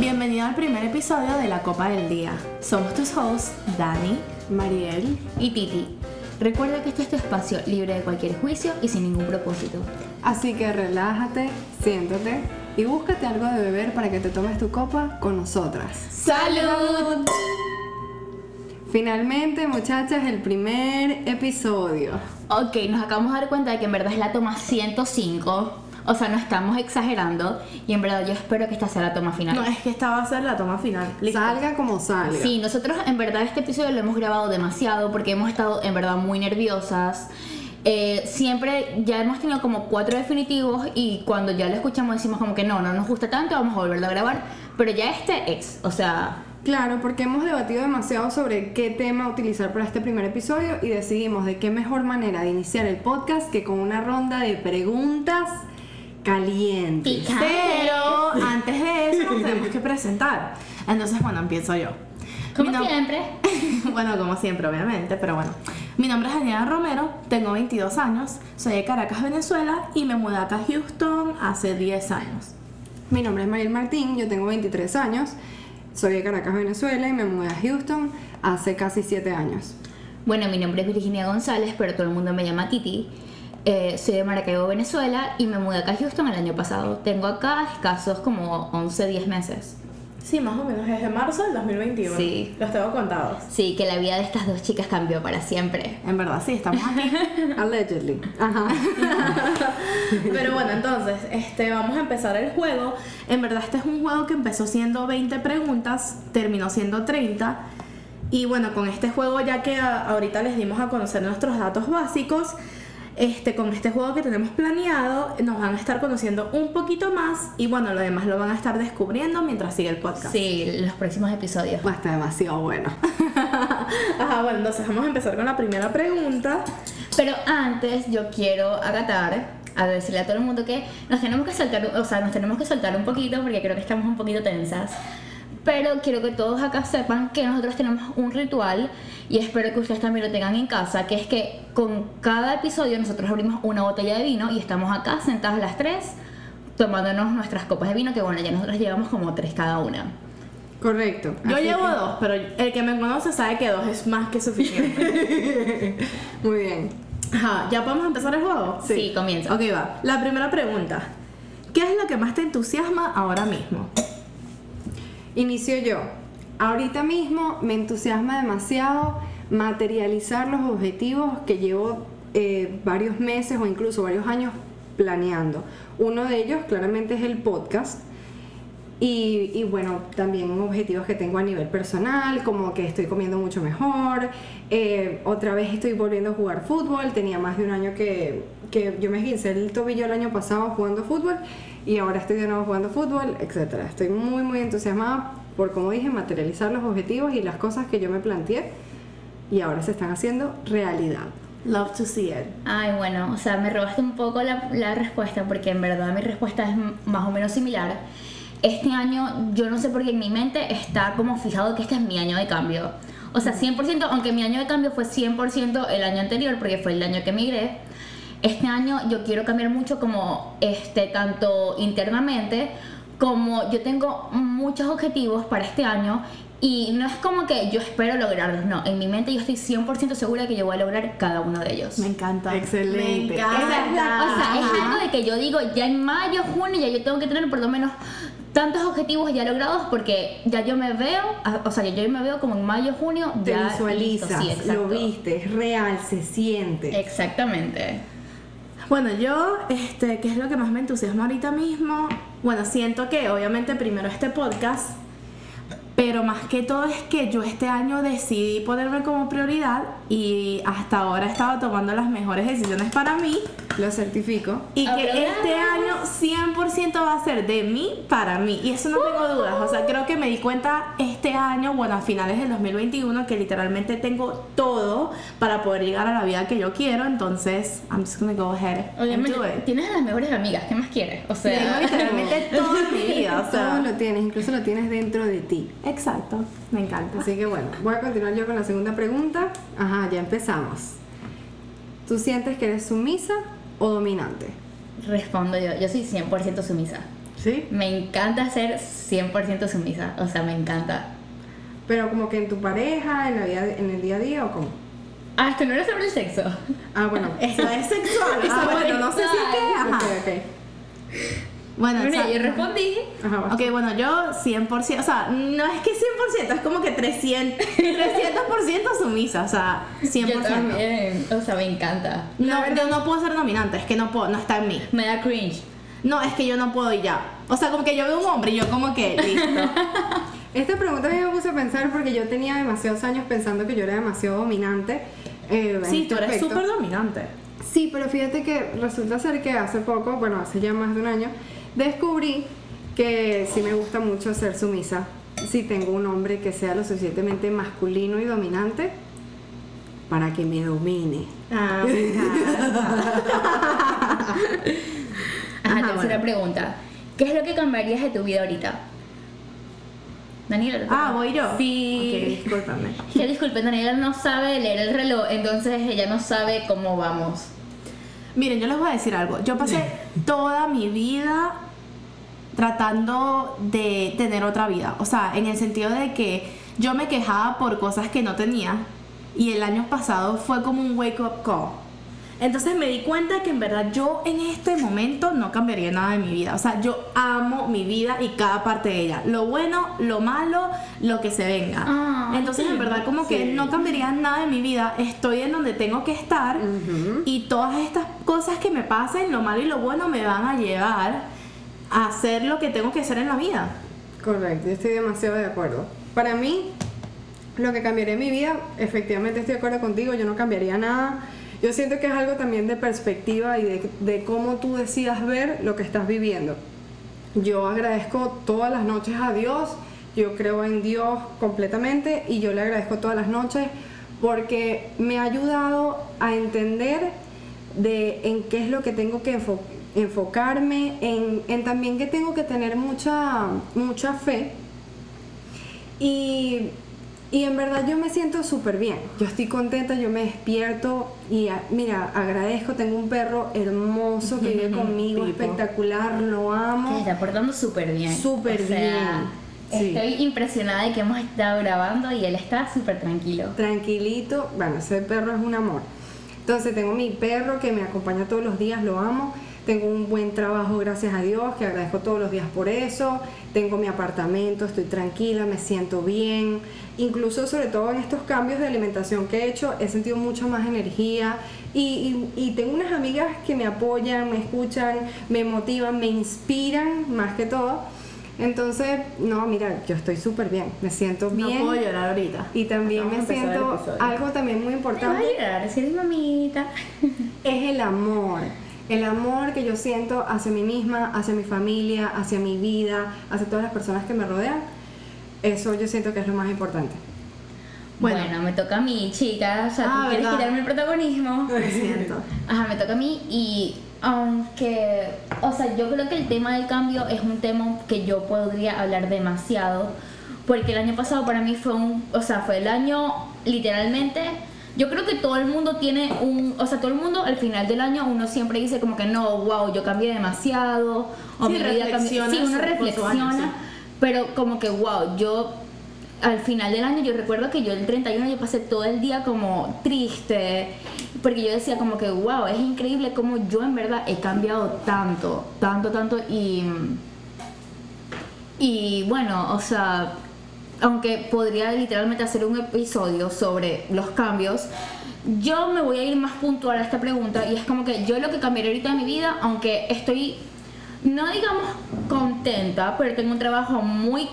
Bienvenido al primer episodio de La Copa del Día. Somos tus hosts, Dani, Mariel. y Titi. Recuerda que este es tu espacio libre de cualquier juicio y sin ningún propósito. Así que relájate, siéntate y búscate algo de beber para que te tomes tu copa con nosotras. ¡Salud! Finalmente, muchachas, el primer episodio. Ok, nos acabamos de dar cuenta de que en verdad es la toma 105. O sea, no estamos exagerando. Y en verdad yo espero que esta sea la toma final. No, es que esta va a ser la toma final. Listo. Salga como salga. Sí, nosotros en verdad este episodio lo hemos grabado demasiado porque hemos estado en verdad muy nerviosas. Eh, siempre ya hemos tenido como cuatro definitivos y cuando ya lo escuchamos decimos como que no, no nos gusta tanto, vamos a volverlo a grabar. Pero ya este es, o sea, Claro, porque hemos debatido demasiado sobre qué tema utilizar para este primer episodio y decidimos de qué mejor manera de iniciar el podcast que con una ronda de preguntas calientes. Pica. Pero antes de eso nos tenemos que presentar. Entonces, bueno, empiezo yo. como siempre. bueno, como siempre, obviamente, pero bueno. Mi nombre es Daniela Romero, tengo 22 años, soy de Caracas, Venezuela y me mudé acá a Houston hace 10 años. Mi nombre es Mariel Martín, yo tengo 23 años, soy de Caracas, Venezuela y me mudé a Houston hace casi 7 años. Bueno, mi nombre es Virginia González, pero todo el mundo me llama Titi. Eh, soy de Maracaibo, Venezuela y me mudé acá a Houston el año pasado. Tengo acá escasos como 11, 10 meses. Sí, más o menos desde marzo del 2021. Sí. Los tengo contados. Sí, que la vida de estas dos chicas cambió para siempre. En verdad, sí, estamos aquí. Allegedly. Ajá. Pero bueno, entonces, este, vamos a empezar el juego. En verdad, este es un juego que empezó siendo 20 preguntas, terminó siendo 30. Y bueno, con este juego, ya que ahorita les dimos a conocer nuestros datos básicos, este, con este juego que tenemos planeado, nos van a estar conociendo un poquito más. Y bueno, lo demás lo van a estar descubriendo mientras sigue el podcast. Sí, los próximos episodios. Va a estar demasiado bueno. Ajá, bueno, entonces vamos a empezar con la primera pregunta. Pero antes yo quiero acatar a decirle a todo el mundo que nos tenemos que soltar, o sea, nos tenemos que soltar un poquito porque creo que estamos un poquito tensas. Pero quiero que todos acá sepan que nosotros tenemos un ritual y espero que ustedes también lo tengan en casa, que es que con cada episodio nosotros abrimos una botella de vino y estamos acá sentadas las tres tomándonos nuestras copas de vino, que bueno, ya nosotros llevamos como tres cada una. Correcto. Yo llevo que- dos, pero el que me conoce sabe que dos es más que suficiente. Muy bien. Ajá, ¿ya podemos empezar el juego? Sí, comienza. Ok, va. La primera pregunta. ¿Qué es lo que más te entusiasma ahora mismo? Inicio yo. Ahorita mismo me entusiasma demasiado materializar los objetivos que llevo eh, varios meses o incluso varios años planeando. Uno de ellos claramente es el podcast. Y, bueno, también objetivos que tengo a nivel personal, como que estoy comiendo mucho mejor. eh, otra vez estoy volviendo a jugar fútbol. Tenía más de un año que, que yo me esguincé el tobillo el año pasado jugando fútbol y ahora estoy de nuevo jugando fútbol, etc. Estoy muy, muy entusiasmada por, como dije, materializar los objetivos y las cosas que yo me planteé y ahora se están haciendo realidad. Love to see it. Ay, bueno, o sea, me robaste un poco la, la respuesta porque en verdad mi respuesta es más o menos similar. Este año, yo no sé por qué en mi mente está como fijado que este es mi año de cambio. O sea, 100%, aunque mi año de cambio fue 100% el año anterior porque fue el año que emigré, este año yo quiero cambiar mucho como, este, tanto internamente como yo tengo muchos objetivos para este año y no es como que yo espero lograrlos, no, en mi mente yo estoy 100% segura que yo voy a lograr cada uno de ellos. Me encanta. Excelente. Me encanta. Es la- o sea, es algo de que yo digo, ya en mayo, junio, ya yo tengo que tener por lo menos tantos objetivos ya logrados porque ya yo me veo, a- o sea, ya yo me veo como en mayo, junio, Te ya visualizas, listo, sí, exacto. lo viste, es real, se siente. Exactamente. Bueno, yo, este, ¿qué es lo que más me entusiasma ahorita mismo? Bueno, siento que obviamente primero este podcast, pero más que todo es que yo este año decidí ponerme como prioridad y hasta ahora he estado tomando las mejores decisiones para mí Lo certifico. y que este año 100% va a ser de mí para mí y eso no tengo dudas, o sea, creo que me di cuenta este año, bueno, a finales del 2021 que literalmente tengo todo para poder llegar a la vida que yo quiero, entonces I'm just gonna go ahead and Obviamente, do it. tienes a las mejores amigas, ¿qué más quieres? O sea, Tengo literalmente todo en mi vida, o sea, Todo lo tienes, incluso lo tienes dentro de ti. Exacto, me encanta. Así que bueno, voy a continuar yo con la segunda pregunta. Ajá, ya empezamos. ¿Tú sientes que eres sumisa o dominante? respondo yo, yo soy 100% sumisa. ¿Sí? Me encanta ser 100% sumisa, o sea, me encanta. Pero como que en tu pareja, en, la vida, en el día a día o cómo? Ah, esto no era sobre el sexo. Ah, bueno. Esto es sexual. Ah, eso, bueno, no sé si es que. Ok, Ajá. ok. Bueno, Bueno, exacto. yo respondí. Ajá. Ok, bueno, yo 100%, o sea, no es que 100%, es como que 300, 300% sumisa, o sea, 100%. Yo también, o sea, me encanta. No, yo no puedo ser dominante, es que no puedo, no está en mí. Me da cringe. No, es que yo no puedo y ya. O sea, como que yo veo un hombre y yo como que, listo. Esta pregunta a mí me puse a pensar porque yo tenía demasiados años pensando que yo era demasiado dominante. eh, Sí, este tú eres súper dominante. Sí, pero fíjate que resulta ser que hace poco, bueno, hace ya más de un año, descubrí que sí me gusta mucho ser sumisa. Si tengo un hombre que sea lo suficientemente masculino y dominante para que me domine. Ah. Ajá, tercera bueno. pregunta. ¿Qué es lo que cambiarías de tu vida ahorita? Daniela. Ah, voy yo. Sí. Ok, discúlpame. Que disculpen, Daniela no sabe leer el reloj, entonces ella no sabe cómo vamos. Miren, yo les voy a decir algo. Yo pasé toda mi vida tratando de tener otra vida. O sea, en el sentido de que yo me quejaba por cosas que no tenía. Y el año pasado fue como un wake up call. Entonces me di cuenta que en verdad yo en este momento no cambiaría nada de mi vida. O sea, yo amo mi vida y cada parte de ella. Lo bueno, lo malo, lo que se venga. Ah, Entonces en verdad como que no cambiaría nada de mi vida. Estoy en donde tengo que estar. Y todas estas cosas que me pasen, lo malo y lo bueno, me van a llevar a hacer lo que tengo que hacer en la vida. Correcto, yo estoy demasiado de acuerdo. Para mí, lo que cambiaría en mi vida, efectivamente estoy de acuerdo contigo, yo no cambiaría nada. Yo siento que es algo también de perspectiva y de, cómo tú decidas ver lo que estás viviendo. Yo agradezco todas las noches a Dios, yo creo en Dios completamente y yo le agradezco todas las noches porque me ha ayudado a entender de en qué es lo que tengo que enfo- enfocarme, en, en también que tengo que tener mucha, mucha fe. Y, y en verdad yo me siento súper bien. Yo estoy contenta, yo me despierto y a- mira, agradezco, tengo un perro hermoso que vive conmigo, espectacular, lo Que se amo. está portando súper bien. Súper O sea, bien. Sí. Estoy impresionada de que hemos estado grabando y él está súper tranquilo. tranquilito. Bueno, ese perro es un amor. Entonces tengo mi perro que me acompaña todos los días, lo amo. Tengo un buen trabajo, gracias a Dios, que agradezco todos los días por eso. Tengo mi apartamento, estoy tranquila, me siento bien. Incluso sobre todo en estos cambios de alimentación que he hecho, he sentido mucha más energía. Y, y- y tengo unas amigas que me apoyan, me escuchan, me motivan, me inspiran más que todo. Entonces, no, mira, yo estoy súper bien, me siento bien. No puedo llorar ahorita. Y también a me siento algo también muy Te vas a importante llorar, eres mamita. es el amor. El amor que yo siento hacia mí misma, hacia mi familia, hacia mi vida, hacia todas las personas que me rodean. Eso yo siento que es lo más importante. Bueno. Bueno, me toca a mí, chica. O sea, Ah, tú quieres quitarme el protagonismo. Lo siento. Ajá, me toca a mí y aunque, o sea, yo creo que el tema del cambio es un tema que yo podría hablar demasiado, porque el año pasado para mí fue un, o sea, fue el año literalmente, yo creo que todo el mundo tiene un, o sea, todo el mundo al final del año uno siempre dice como que no, wow, yo cambié demasiado, o Sí, mi vida cambió, sí, uno reflexiona, sí. pero como que wow, yo al final del año yo recuerdo que yo el 31 yo pasé todo el día como triste porque yo decía como que wow, es increíble como yo en verdad he cambiado tanto, tanto, tanto y y bueno, o sea, aunque podría literalmente hacer un episodio sobre los cambios, yo me voy a ir más puntual a esta pregunta y es como que yo lo que cambiaría ahorita en mi vida, aunque estoy, no digamos contenta, pero tengo un trabajo muy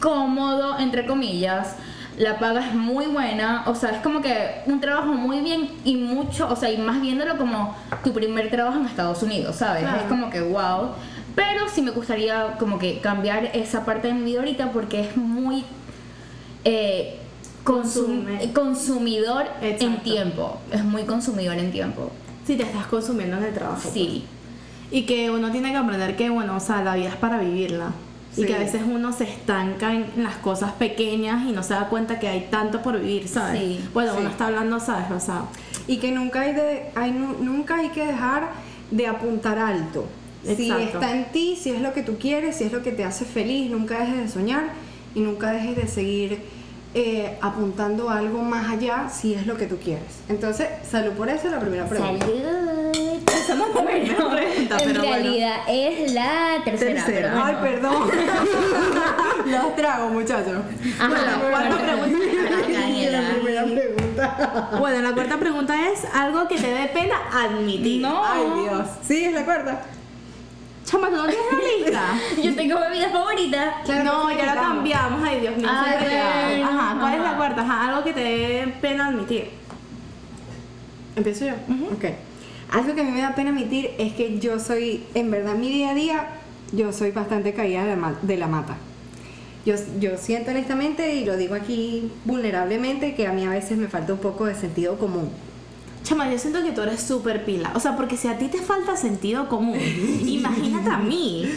cómodo, entre comillas, la paga es muy buena, o sea, es como que un trabajo muy bien y mucho, o sea, y más viéndolo como tu primer trabajo en Estados Unidos, ¿sabes? Claro. Es como que wow. Pero sí me gustaría como que cambiar esa parte de mi vida ahorita porque es muy eh, consum- consumidor en tiempo. Es muy consumidor en tiempo. Si te estás consumiendo en el trabajo. Sí. Y que uno tiene que aprender que, bueno, o sea, la vida es para vivirla. Y que a veces uno se estanca en las cosas pequeñas y no se da cuenta que hay tanto por vivir, ¿sabes? Sí, bueno, sí. uno está hablando, ¿sabes? O sea, Y que nunca hay, de, hay, nunca hay que dejar de apuntar alto. Si está en ti, si es lo que tú quieres, si es lo que te hace feliz, nunca dejes de soñar y nunca dejes de seguir eh, apuntando a algo más allá si es lo que tú quieres. Entonces, salud por eso, la primera pregunta. Salud. Esa no es la primera pregunta, en pero bueno. realidad es la tercera. Tercera. pero Ay, bueno. perdón. Los trago, muchachos. Ajá, Bueno, cuarta bueno. pregunta. Daniela. La primera pregunta. Bueno, la cuarta pregunta es algo que te dé pena admitir. No. Ay, Dios. Sí, es la cuarta. Chama, ¿tú no tienes una lista? Yo tengo bebida favorita. Claro, no, ya la cambiamos. Ay, Dios mío. Ay, olvidaba. bueno, Ajá, ¿cuál es la cuarta? Ajá, algo que te dé pena admitir. ¿Empiezo yo? Ok. Algo que a mí me da pena admitir es que yo soy, en verdad, mi día a día, yo soy bastante caída de la, de la mata. Yo, yo siento honestamente, y lo digo aquí vulnerablemente, que a mí a veces me falta un poco de sentido común. Chama, yo siento que tú eres súper pila. O sea, porque si a ti te falta sentido común, imagínate a mí.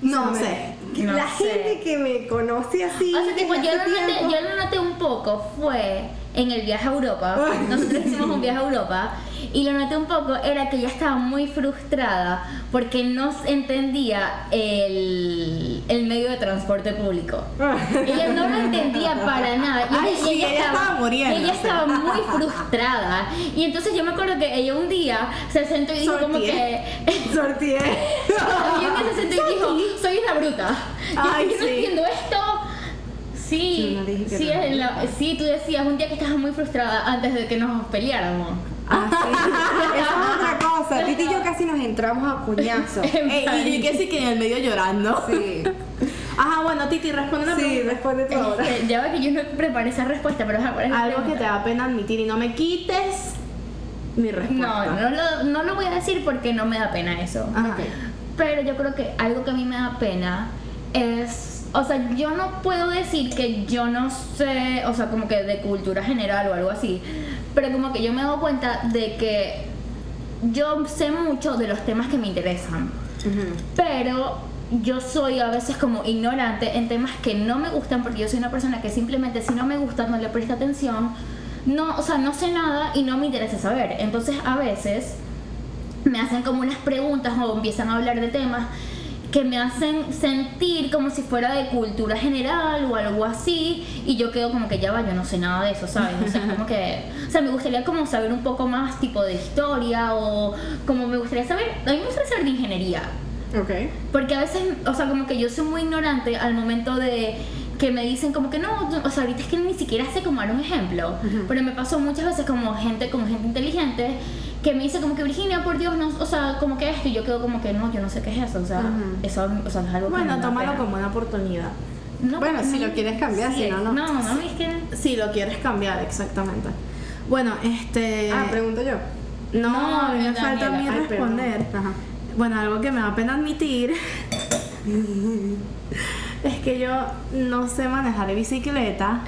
No sé, no la sé. gente que me conoce así. O sea, tipo, desde yo lo, noté, yo lo noté un poco, fue en el viaje a Europa. Nosotros hicimos un viaje a Europa y lo noté un poco, era que ella estaba muy frustrada porque no entendía el, el medio de transporte público. Ella no lo entendía para nada. Y Ay, ella, sí, ella ella estaba y muriéndose. ella estaba muy frustrada. Y entonces yo me acuerdo que ella un día se sentó y dijo como que... Sortié. Sortié. Y un día se sentó y dijo, soy una bruta. Yo, Ay, yo no sí. entiendo esto. Sí, Yo no dije que sí, no. la- sí, tú decías un día que estabas muy frustrada antes de que nos peleáramos. Ah, sí. Eso es otra cosa. Titi y yo casi nos entramos a puñazos. Ey, y yo que sí que en el medio llorando. Sí. Ajá, bueno, Titi, responde una Sí, pregunta. responde tú ahora. Este, ya va que yo no preparé esa respuesta, pero ajá, ¿cuál es la Algo que te da pena admitir y no me quites mi respuesta. No, no lo, no lo voy a decir porque no me da pena eso. Ajá. Pero yo creo que algo que a mí me da pena es, o sea, yo no puedo decir que yo no sé, o sea, como que de cultura general o algo así, pero como que yo me dado cuenta de que yo sé mucho de los temas que me interesan, pero yo soy a veces como ignorante en temas que no me gustan porque yo soy una persona que simplemente si no me gusta no le presta atención, no, o sea, no sé nada y no me interesa saber. Entonces a veces me hacen como unas preguntas o empiezan a hablar de temas que me hacen sentir como si fuera de cultura general o algo así y yo quedo como que ya va, yo no sé nada de eso, ¿sabes? O sea, como que, o sea, me gustaría como saber un poco más tipo de historia o como me gustaría saber, a mí me gustaría saber de ingeniería. Ok. Porque a veces, o sea, como que yo soy muy ignorante al momento de que me dicen como que no, o sea, ahorita es que ni siquiera sé cómo dar un ejemplo. Pero me pasó muchas veces como gente, como gente inteligente, que me dice como que Virginia, por Dios, no, o sea, como que esto, y yo quedo como que no, yo no sé qué es eso, o sea, Ujú. eso, o sea, es algo que Bueno, me da tómalo como una oportunidad. No, Bueno, si lo quieres cambiar, si no, no. No, no, es que... Si lo quieres cambiar, exactamente. Bueno, este. Ah, pregunto yo. No, No, a mí me Daniela. falta a mí responder. Ajá. Bueno, algo que me da pena admitir es que yo no sé manejar bicicleta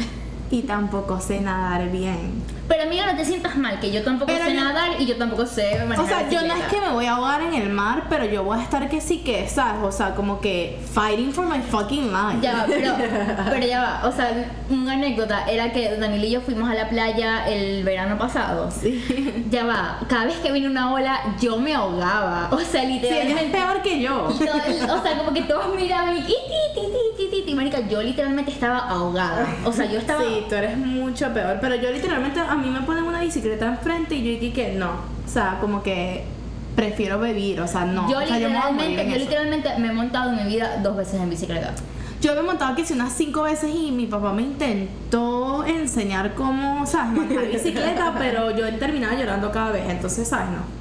y tampoco sé nadar bien. Pero amiga, no te sientas mal, que yo tampoco Pero sé yo- nadar y yo tampoco sé manejar O sea, yo no es que me voy a ahogar en el mar, pero yo voy a estar que sí que, ¿sabes? O sea, como que fighting for my fucking life. Ya va, pero, pero ya va, o sea, una anécdota era que Daniel y yo fuimos a la playa el verano pasado. Sí. Ya va, cada vez que viene una ola yo me ahogaba, o sea, Sí, ella es literalmente. peor que yo. todo o sea, como que todos miraban y marica, yo literalmente estaba ahogada. O sea, yo estaba Sí, tú eres mucho peor. Pero yo literalmente, mí me ponen una bicicleta enfrente y yo dije que no. O sea, como que prefiero vivir, o sea, no. yo o sea, literalmente, en yo literalmente me he montado en mi vida dos veces en bicicleta. Yo me he montado que si unas cinco veces y mi papá me intentó enseñar cómo, ¿sabes? Manejar bicicleta, pero yo terminaba llorando cada vez, entonces, ¿sabes? No.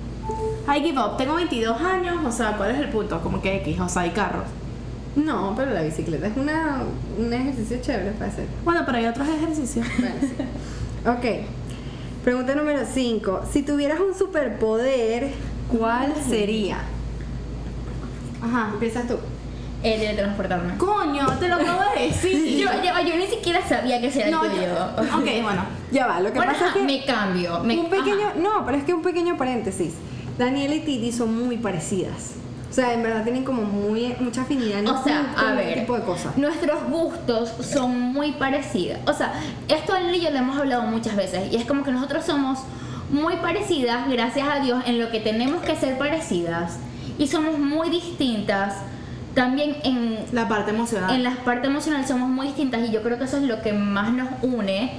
I give up. Tengo 22 años, o sea, ¿cuál es el punto? Como que X, o sea, hay carros. No, pero la bicicleta es una, un ejercicio chévere para hacer. Bueno, pero hay otros ejercicios. Bueno, sí. Ok. Pregunta número 5. Si tuvieras un superpoder, ¿cuál sería? Ajá. Empiezas tú. El de transportarme. Coño, te lo acabo de decir. Yo, va, yo ni siquiera sabía que ese era no, el yo- tuyo. Ok, bueno. Ya va, lo que Bueno, pasa es que. me cambio. me- un pequeño. ajá. No, pero es que un pequeño paréntesis. Daniela y Titi son muy parecidas. O sea, en verdad tienen como muy, mucha afinidad en O sea, con a este ver, tipo de cosas. nuestros gustos son muy parecidos. O sea, esto él y yo lo hemos hablado muchas veces y es como que nosotros somos muy parecidas, gracias a Dios, en lo que tenemos que ser parecidas y somos muy distintas. También en, La parte emocional. en la parte emocional somos muy distintas y yo creo que eso es lo que más nos une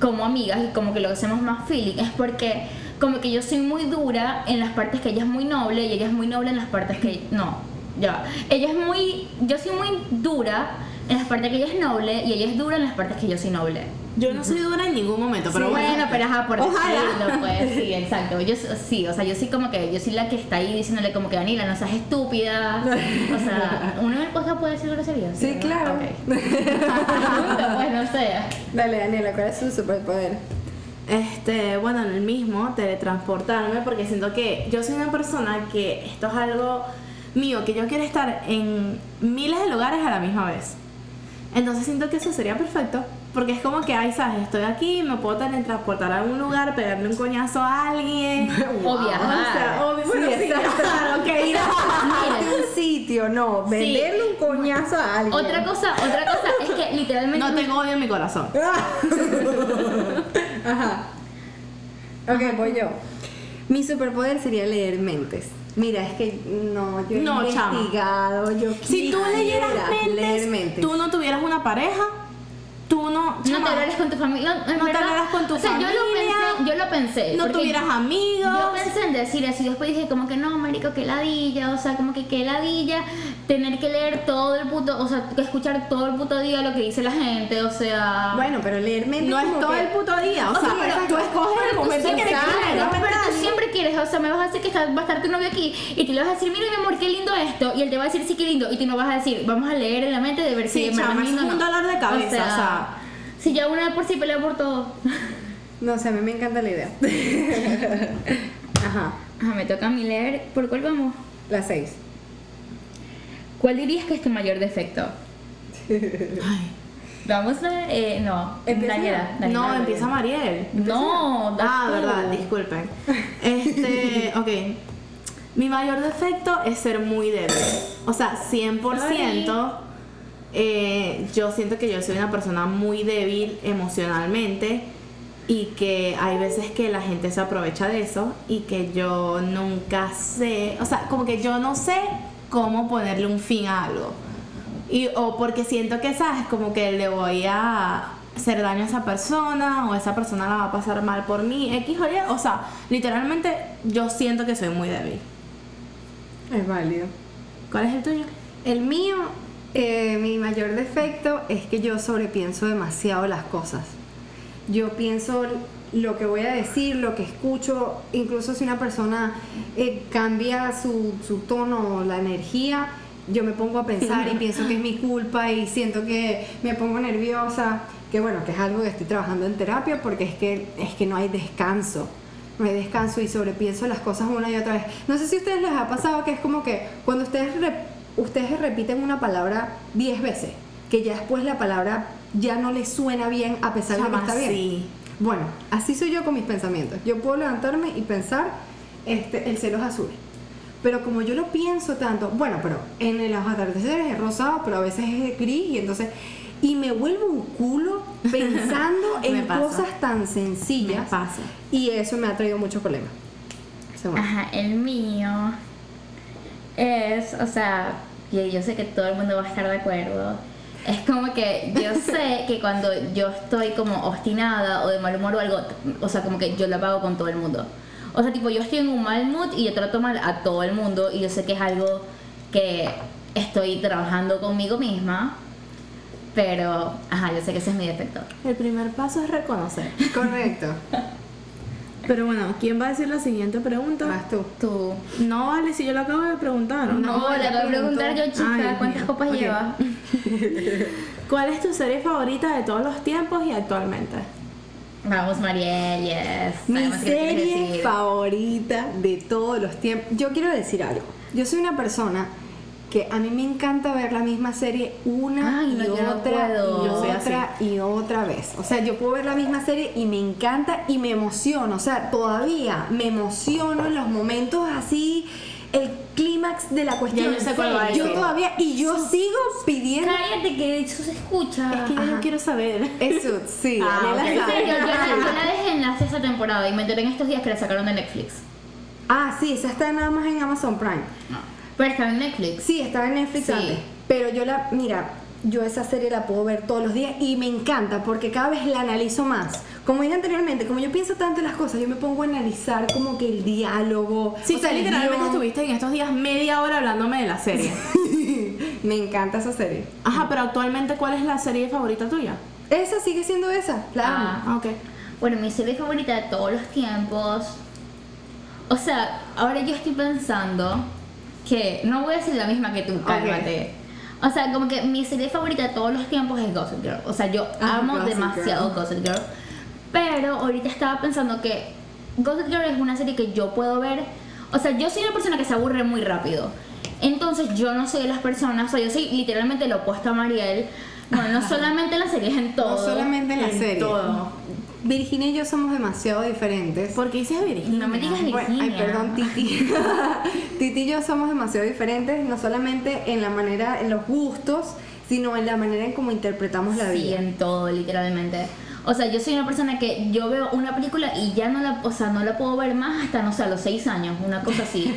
como amigas y como que lo que hacemos más feeling es porque como que yo soy muy dura en las partes que ella es muy noble y ella es muy noble en las partes que no ya ella es muy yo soy muy dura en las partes que ella es noble y ella es dura en las partes que yo soy noble Yo no soy dura en ningún momento, pero Sí, bueno. bueno, pero ajá, por decirlo, pues, sí, exacto. Yo sí, o sea, yo sí como que, yo soy la que está ahí diciéndole como que Danila, no seas estúpida. O sea, uno en el podcast puede decir groserías. Sí, ¿verdad? claro. Ok. pues no sé. Dale, Daniela, ¿cuál es tu superpoder? Este, bueno, en el mismo, teletransportarme, porque siento que yo soy una persona que esto es algo mío, que yo quiero estar en miles de lugares a la misma vez. Entonces siento que eso sería perfecto, porque es como que, ay, sabes, estoy aquí, me puedo teletransportar a algún lugar, pegarle un coñazo a alguien. O viajar. O sea, obvio, bueno, Sí, sí, exacto. claro, que ir a... Un sitio, no, venderle un coñazo a alguien. Otra cosa, otra cosa es que literalmente. No tengo odio en mi corazón. Ajá. Ok, voy yo. Mi superpoder sería leer mentes. Mira, es que no, yo he No, chama. investigado, yo Si tú leyeras leer mentes. tú no tuvieras una pareja, tú no... No te chama, hablaras con tu familia. No te verdad, hablaras con tu o sea, Yo lo familia, pensé, yo lo pensé. no tuvieras amigos. Yo pensé en decir eso y después dije como que no, marico, que ladilla, o sea, como que que ladilla tener que leer todo el puto, o sea, que escuchar todo el puto día lo que dice la gente, o sea... Bueno, pero leer mentes No es todo que- el puto día, o, O sea, sea, pero tú escoges el momento que siempre quieres leer, pero tú siempre quieres, o sea, me vas a decir que va a estar tu novio aquí y tú le vas a decir, mira mi amor, qué lindo esto, y él te va a decir, sí, qué lindo, y tú no vas a decir, vamos a leer en la mente de ver Sí, si verdad chama, es un dolor de cabeza, o sea. Si ya una de por sí pelea por todo. No sé, a mí me encanta la idea. Ajá, Ajá, me toca a mí leer, ¿por cuál vamos? las seis. ¿Cuál dirías que es tu mayor defecto? Ay, Vamos a... Eh, no, Empieza Daniela, no, empieza Mariel. No, das Ah, tú. verdad, disculpen. Este, ok. Mi mayor defecto es ser muy débil. O sea, 100%. Eh, yo siento que yo soy una persona muy débil emocionalmente y que hay veces que la gente se aprovecha de eso y que yo nunca sé, o sea, como que yo no sé cómo ponerle un fin a algo. Y, o porque siento que, ¿sabes? Como que le voy a hacer daño a esa persona o esa persona la va a pasar mal por mí, X o Y. O sea, literalmente yo siento que soy muy débil. Es válido. ¿Cuál es el tuyo? El mío, eh, mi mayor defecto es que yo sobrepienso demasiado las cosas. Yo pienso lo que voy a decir, lo que escucho, incluso si una persona eh, cambia su, su tono o la energía, yo me pongo a pensar y pienso que es mi culpa y siento que me pongo nerviosa, que bueno, que es algo que estoy trabajando en terapia porque es que, es que no hay descanso. No hay descanso y sobrepienso las cosas una y otra vez. No sé si a ustedes les ha pasado que es como que cuando ustedes, ustedes repiten una palabra 10 veces, que ya después la palabra ya no les suena bien a pesar de que está bien. sí. Bueno, así soy yo con mis pensamientos. Yo puedo levantarme y pensar, este, el cielo es azul. Pero como yo lo pienso tanto, bueno, pero en los atardeceres es rosado, pero a veces es gris y entonces... Y me vuelvo un culo pensando en pasa. cosas tan sencillas. Me pasa. Y eso me ha traído mucho problema. So, bueno. Ajá, el mío es, o sea, yo, yo sé que todo el mundo va a estar de acuerdo. Es como que yo sé que cuando yo estoy como obstinada o de mal humor o algo, o sea, como que yo la pago con todo el mundo. O sea, tipo, yo estoy en un mal mood y yo trato mal a todo el mundo y yo sé que es algo que estoy trabajando conmigo misma, pero, ajá, yo sé que ese es mi defecto. El primer paso es reconocer. Correcto. Pero bueno, ¿quién va a decir la siguiente pregunta? Vas tú. Tú. No, vale, si yo lo acabo de preguntar. ¿no? No, le voy a preguntar yo, chica, Ay, Dios ¿cuántas copas Ok. llevas? ¿Cuál es tu serie favorita de todos los tiempos y actualmente? Vamos, Mariel, yes. Mi serie favorita de todos los tiempos. Yo quiero decir algo. Yo soy una persona que a mí me encanta ver la misma serie una Ay, y no, yo no otra y otra y otra vez. O sea, yo puedo ver la misma serie y me encanta y me emociono. O sea, todavía me emociono en los momentos así, el clímax de la cuestión. yo sé cuál va a Yo todavía, y yo sigo pidiendo. Cállate que eso se escucha. Es que yo no quiero saber. Eso, sí, Ah, Daniela ok. En sabe. serio, yo, la- yo la dejé en la sexta temporada y me enteré en estos días que la sacaron de Netflix. Ah, sí, esa está nada más en Amazon Prime. No. Pero está en Netflix. Sí, estaba en Netflix Sí. antes. Pero yo la, mira, yo esa serie la puedo ver todos los días y me encanta porque cada vez la analizo más. Como dije anteriormente, como yo pienso tanto en las cosas, yo me pongo a analizar como que el diálogo. Sí, o sea, literalmente guion. estuviste en estos días media hora hablándome de la serie. Me encanta esa serie. Ajá, pero actualmente, ¿cuál es la serie favorita tuya? Esa sigue siendo esa, la amo. Ah. Ah, ok. Bueno, mi serie favorita de todos los tiempos. O sea, ahora yo estoy pensando que no voy a decir la misma que tú, cálmate. O sea, como que mi serie favorita de todos los tiempos es Gossip Girl. O sea, yo Ah, amo Gossip demasiado Girl. Gossip Girl. Pero ahorita estaba pensando que Gossip Girl es una serie que yo puedo ver. O sea, yo soy una persona que se aburre muy rápido. Entonces, yo no soy de las personas. O sea, yo soy literalmente lo opuesto a Mariel. Bueno, no solamente en la serie, es en todo. No solamente en la En serie. todo. Virginia y yo somos demasiado diferentes. ¿Por qué dices Virginia? No me digas Bueno, ay, Virginia. perdón, Titi. Titi y yo somos demasiado diferentes, no solamente en la manera, en los gustos, sino en la manera en cómo interpretamos la Sí, vida. en todo, literalmente. O sea, yo soy una persona que yo veo una película y ya no la, o sea, no la puedo ver más hasta, no sé, a los seis años, una cosa así.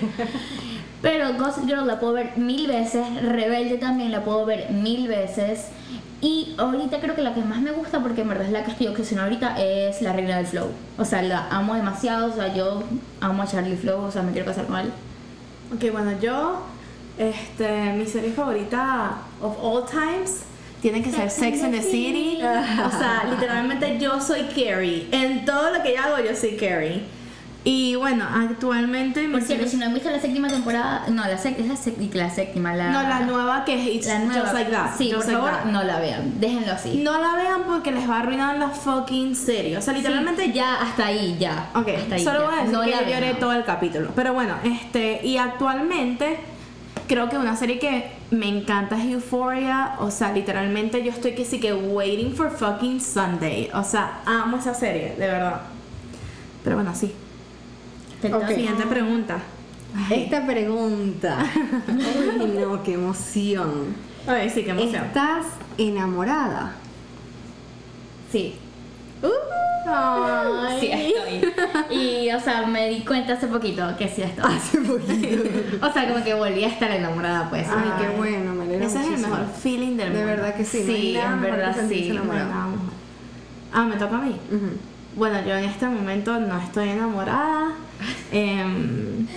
Pero Gossip Girl la puedo ver mil veces, Rebelde también la puedo ver mil veces. Y ahorita creo que la que más me gusta, porque en verdad es la que estoy obsesionada ahorita, es La Reina del Flow. O sea, la amo demasiado, o sea, yo amo a Charlie Flow, o sea, me quiero casar con él. Ok, bueno, yo, este, mi serie favorita of all times tiene que ser Sex and the City. O sea, literalmente yo soy Carrie. En todo lo que yo hago, yo soy Carrie. Y bueno, actualmente Por cierto, si no han visto la séptima temporada, no, la, es la, la séptima, la... No, la nueva que es It's La nueva. Just Like That. Sí, por favor, That. no la vean. Déjenlo así. No la vean porque les va a arruinar la fucking serie. O sea, literalmente Sí, ya hasta ahí, ya. Ok, hasta ahí, solo ya. voy a decir No que yo lloré todo el capítulo. Pero bueno, este, y actualmente creo que una serie que me encanta es Euphoria. O sea, literalmente yo estoy que sí que waiting for fucking Sunday. O sea, amo esa serie, de verdad. Pero bueno, sí. Te toca. Ok. Siguiente pregunta. Esta pregunta. Uy, no, qué emoción. Ay, sí, qué emoción. ¿Estás enamorada? Sí. Ay. Sí, estoy. Y, o sea, me di cuenta hace poquito que sí estoy. Hace poquito. O sea, como que volví a estar enamorada, pues. Ay, qué bueno, me alegra Ese es el mejor feeling del De mundo. verdad que sí. no Sí, nada en verdad sí. No. Ah, me toca a mí. Bueno, yo en este momento no estoy enamorada. Em,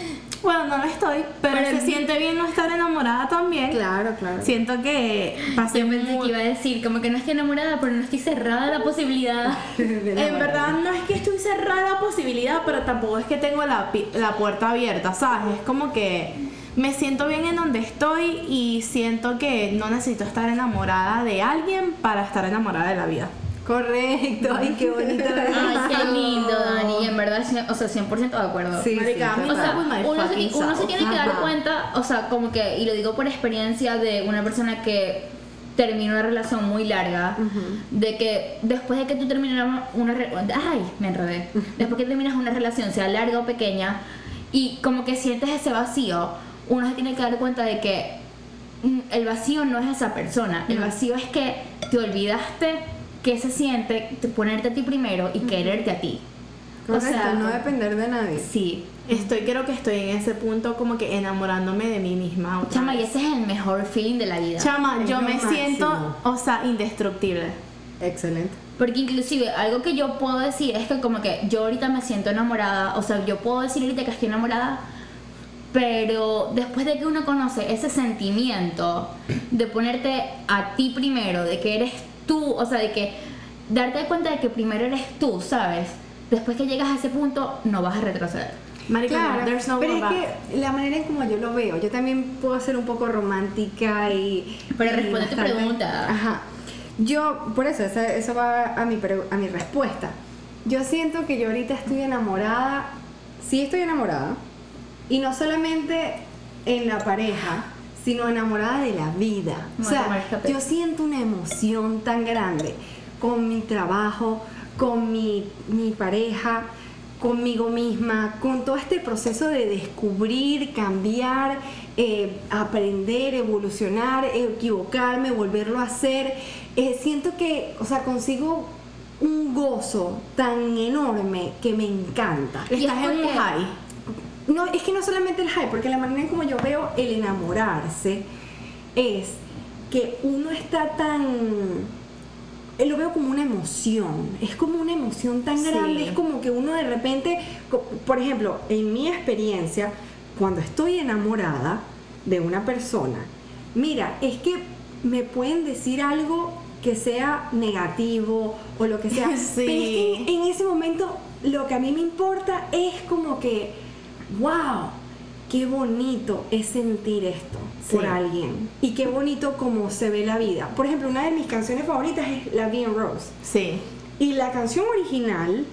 bueno, no lo estoy, pero, se el- siente bien no estar enamorada también. Claro, claro. Siento que pasé Yo pensé muy- que iba a decir, como que no estoy enamorada, pero no estoy cerrada a la posibilidad. En verdad no es que estoy cerrada a la posibilidad, pero tampoco es que tengo la, la puerta abierta, ¿sabes? Es como que me siento bien en donde estoy y siento que no necesito estar enamorada de alguien para estar enamorada de la vida. Correcto. Ay, qué bonito. Ay, qué lindo, Dani. En verdad, o sea, 100% de acuerdo. Sí, Marica, sí, O sea, uno se, uno se tiene que dar cuenta, o sea, como que, y lo digo por experiencia de una persona que terminó una relación muy larga, de que después de que tú terminas una, una re- ay, me enredé, después que terminas una relación, sea larga o pequeña, y como que sientes ese vacío, uno se tiene que dar cuenta de que mm, el vacío no es esa persona, el vacío es que te olvidaste que se siente ponerte a ti primero y quererte a ti. Correcto, o sea, no depender de nadie. Sí, Estoy, creo que estoy en ese punto como que enamorándome de mí misma. otra Chama, y vez. ese es el mejor feeling de la vida. Chama, Es yo me máximo. siento, o sea, indestructible. Excelente. Porque inclusive algo que yo puedo decir es que como que yo ahorita me siento enamorada, o sea, yo puedo decir ahorita que estoy enamorada, pero después de que uno conoce ese sentimiento de ponerte a ti primero, de que eres tú, o sea, de que darte cuenta de que primero eres tú, ¿sabes? Después que llegas a ese punto no vas a retroceder. Marica, no, Claro, there's no pero way es back. que la manera en como yo lo veo, yo también puedo ser un poco romántica y... Pero y responde tu pregunta. Ajá. Yo, por eso, eso va a mi, a mi respuesta. Yo siento que yo ahorita estoy enamorada, sí estoy enamorada, y no solamente en la pareja, sino enamorada de la vida. O sea, yo siento una emoción tan grande con mi trabajo, con mi, mi pareja, conmigo misma, con todo este proceso de descubrir, cambiar, eh, aprender, evolucionar, equivocarme, volverlo a hacer. Eh, siento que, o sea, consigo un gozo tan enorme que me encanta. Estás en un high. No, es que no solamente el hype, porque la manera en como yo veo el enamorarse es que uno está tan eh, lo veo como una emoción, es como una emoción tan Sí. grande, es como que uno de repente, por ejemplo, en mi experiencia, cuando estoy enamorada de una persona, mira, es que me pueden decir algo que sea negativo o lo que sea, Sí. pero es que en, en ese momento lo que a mí me importa es como que, wow, qué bonito es sentir esto por Sí. alguien y qué bonito como se ve la vida. Por ejemplo, una de mis canciones favoritas es La Vie en Rose. Sí. Y la canción original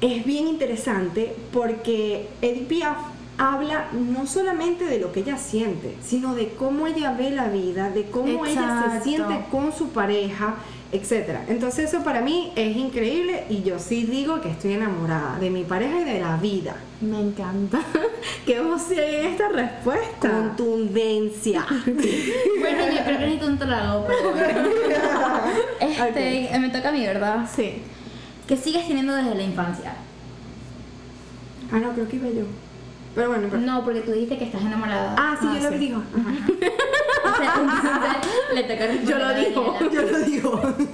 es bien interesante porque Edith Piaf habla no solamente de lo que ella siente, sino de cómo ella ve la vida, de cómo ella se siente con su pareja, etc. Entonces eso para mí es increíble y yo sí digo que estoy enamorada de mi pareja y de la vida. Me encanta. Qué emoción en esta respuesta. Contundencia. Bueno, yo creo que necesito un trago. Este, me toca a mí, ¿verdad? Sí. ¿Qué sigues teniendo desde la infancia? ah, no, creo que iba yo. Pero bueno, pero- No, porque tú dijiste que estás enamorada. Ah, sí, Ah, yo lo sí. digo. Ajá. O sea, le toca Yo lo digo. Yo lo digo.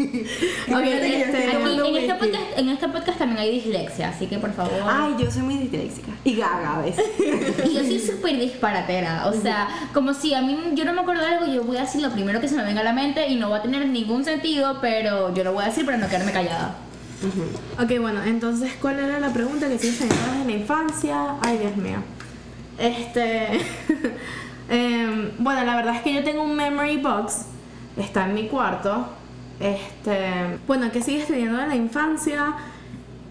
Este, Aquí, este podcast, en este podcast también hay dislexia, así que por favor. Ay, yo soy muy disléxica. Y gaga a veces. Y yo soy súper disparatera, o sea, como si a mí yo no me acuerdo de algo, yo voy a decir lo primero que se me venga a la mente y no va a tener ningún sentido, pero yo lo voy a decir para no quedarme callada. Ok, bueno, entonces, ¿cuál era la pregunta que teniendo desde la infancia? Ay, Dios mío. Este. em, bueno, la verdad es que yo tengo un memory box. Está en mi cuarto. Este. Bueno, ¿qué sigues teniendo de la infancia?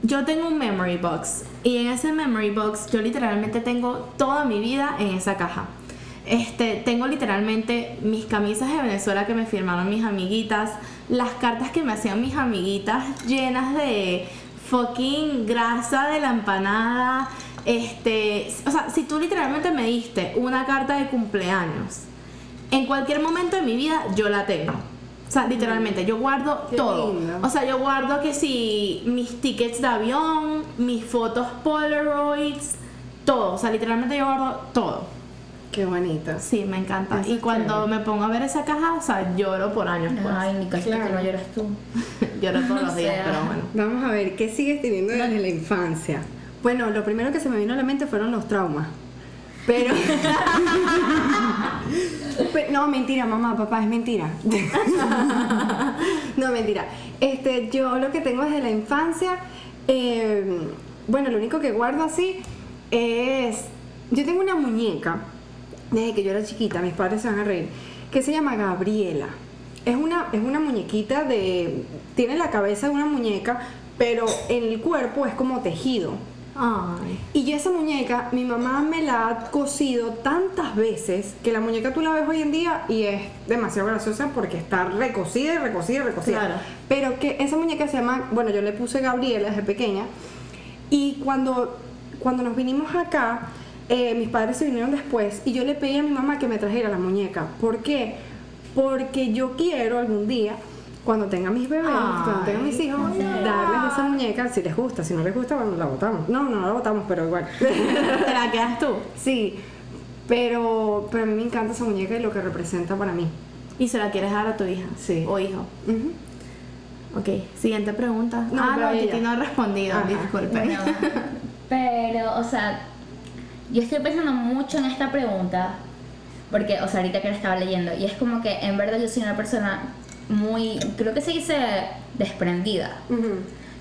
Yo tengo un memory box. Y en ese memory box, yo literalmente tengo toda mi vida en esa caja. Este, tengo literalmente mis camisas de Venezuela que me firmaron mis amiguitas, las cartas que me hacían mis amiguitas llenas de fucking grasa de la empanada. Este, o sea, si tú literalmente me diste una carta de cumpleaños, en cualquier momento de mi vida yo la tengo. O sea, literalmente, yo guardo Qué todo. lindo. O sea, yo guardo que si mis tickets de avión, mis fotos Polaroids, todo. O sea, literalmente yo guardo todo. Qué bonito. Sí, me encanta. Eso y cuando chévere. me pongo a ver esa caja, o sea, lloro por años. Pues. Ay, ni caso que no lloras tú. lloro todos los O días, sea. pero bueno. Vamos a ver, ¿qué sigues teniendo desde la infancia? Bueno, lo primero que se me vino a la mente fueron los traumas. Pero. Pe- no, mentira, mamá, papá, es mentira. no, mentira. Este, yo lo que tengo desde la infancia, eh, bueno, lo único que guardo así es. Yo tengo una muñeca, desde que yo era chiquita, mis padres se van a reír, que se llama Gabriela. Es una, es una muñequita de. Tiene la cabeza de una muñeca, pero el cuerpo es como tejido. Ay. Y yo esa muñeca, mi mamá me la ha cosido tantas veces que la muñeca tú la ves hoy en día y es demasiado graciosa porque está recosida y recosida y recosida. Claro. Pero que esa muñeca se llama, bueno, yo le puse Gabriela desde pequeña y cuando, cuando nos vinimos acá, eh, mis padres se vinieron después y yo le pedí a mi mamá que me trajera la muñeca. ¿Por qué? Porque yo quiero algún día, cuando tenga mis bebés, cuando tenga mis hijos, darles esa muñeca, si les gusta, si no les gusta, bueno, la botamos. No, no la botamos, pero igual. ¿Te la quedas tú? sí, pero, pero a mí me encanta esa muñeca y lo que representa para mí. Y se la quieres dar a tu hija. Sí. O hijo. Ujú. Ok, siguiente pregunta. No, ah, no. Titi no ha respondido, Ajá. disculpe. Bueno, pero, o sea, yo estoy pensando mucho en esta pregunta, porque, o sea, ahorita que la estaba leyendo, y es como que en verdad yo soy una persona muy, creo que se dice desprendida.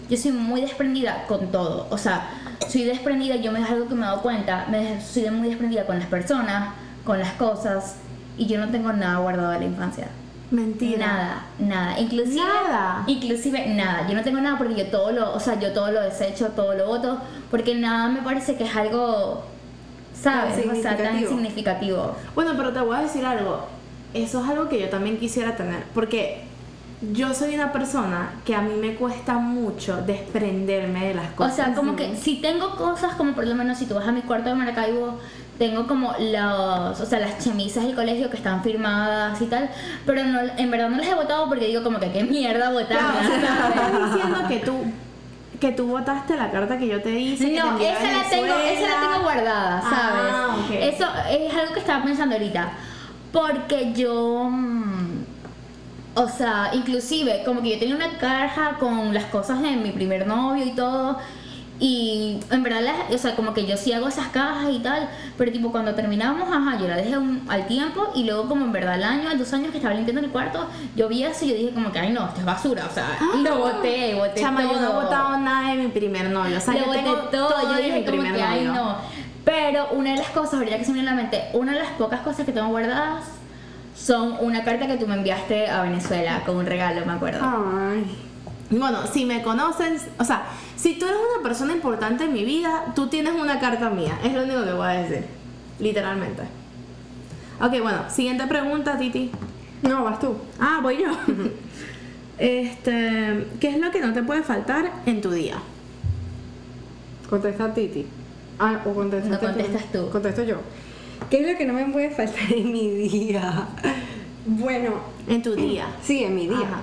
Yo soy muy desprendida con todo, o sea, soy desprendida, yo me es algo que me he dado cuenta, me, soy muy desprendida con las personas, con las cosas, y yo no tengo nada guardado de la infancia. Mentira. Nada, nada. Inclusive, Nada. Inclusive nada. Yo no tengo nada porque yo todo lo, o sea, yo todo lo desecho, todo lo voto, porque nada me parece que es algo, ¿sabes? Tan o sea, tan significativo. Bueno, pero te voy a decir algo. Eso es algo que yo también quisiera tener. Porque yo soy una persona que a mí me cuesta mucho desprenderme de las O cosas. sea, como que si tengo cosas como por lo menos si tú vas a mi cuarto de Maracaibo, tengo como los, o sea, las chemisas del colegio que están firmadas y tal, pero no, en verdad no las he votado porque digo como que qué mierda Claro, botarlas, o sea, estás diciendo que tú que tú votaste la carta que yo te hice. No, esa la tengo, esa la tengo guardada, ¿sabes? Ah, ok. Eso es algo que estaba pensando ahorita. Porque yo. mm, O sea, inclusive, como que yo tenía una caja con las cosas de mi primer novio y todo. Y en verdad, o sea, como que yo sí hago esas cajas y tal. Pero tipo, cuando terminamos, ajá, yo la dejé un- al tiempo. Y luego, como en verdad, al año, a dos años que estaba limpiando el cuarto, yo vi eso y yo dije, como que, ay, no, esto es basura. O sea, y lo boté, boté Chama, todo. yo no he votado nada de mi primer novio. O sea, Le yo boté tengo todo, yo de dije mi como primer que, ay, novio. no. Pero una de las cosas, ahorita que se me viene a la mente, una de las pocas cosas que tengo guardadas son una carta que tú me enviaste a Venezuela con un regalo, me acuerdo. Ay. Bueno, si me conoces, o sea, si tú eres una persona importante en mi vida, tú tienes una carta mía. Es lo único que voy a decir. Literalmente. Ok, bueno, siguiente pregunta, Titi. No, vas tú. Ah, voy yo. este, ¿qué es lo que no te puede faltar en tu día? Contesta Titi. Ah, o contestas No, contestas tú. Contesto yo. ¿Qué es lo que no me puede faltar en mi día? Bueno, En tu día. sí, en mi día. Ajá.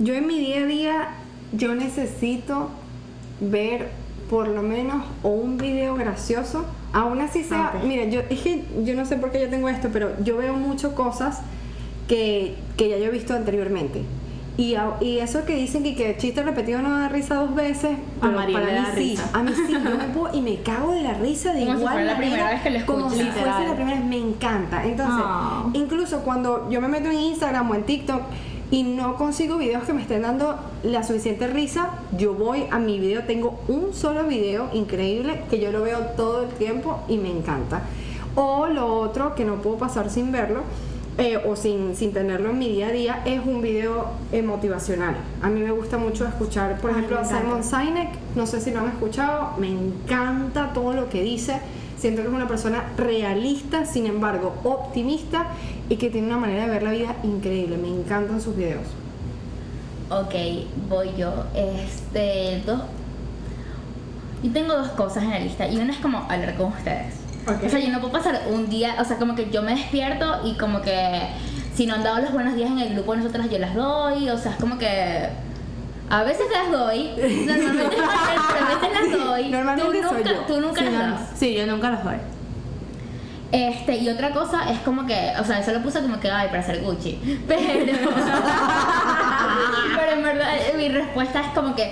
Yo en mi día a día, yo necesito ver por lo menos o un video gracioso. Aún así sea, mira, yo es que yo no sé por qué yo tengo esto, pero yo veo mucho cosas que, que ya yo he visto anteriormente. Y, y eso que dicen que, que el chiste repetido no da risa dos veces, A para mí sí. risa. A mí sí, yo me puedo y me cago de la risa de Como si igual fuera la manera, primera vez que lo Como si fuese la primera vez, me encanta. Entonces, Ah. incluso cuando yo me meto en Instagram o en TikTok y no consigo videos que me estén dando la suficiente risa, yo voy a mi video, tengo un solo video increíble que yo lo veo todo el tiempo y me encanta. O lo otro que no puedo pasar sin verlo. eh, o sin, sin tenerlo en mi día a día es un video eh, motivacional. A mí me gusta mucho escuchar, por Ay, ejemplo, a Simon. Sinek, no sé si lo han escuchado, me encanta todo lo que dice. Siento que es una persona realista, sin embargo, optimista y que tiene una manera de ver la vida increíble. Me encantan sus videos. Ok, voy yo. Este, dos. Yo tengo dos cosas en la lista y una es como hablar con ustedes. Ok. O sea, yo no puedo pasar un día, o sea, como que yo me despierto y como que si no han dado los buenos días en el grupo nosotras yo las doy, o sea, es como que a veces las doy, normalmente a veces las doy. Normalmente tú soy nunca, yo. tú nunca Sí, las no, das. sí, yo nunca los doy. Este, y otra cosa es como que, o sea, eso lo puse como que, ay, para hacer Gucci. Pero, pero en verdad, eh, mi respuesta es como que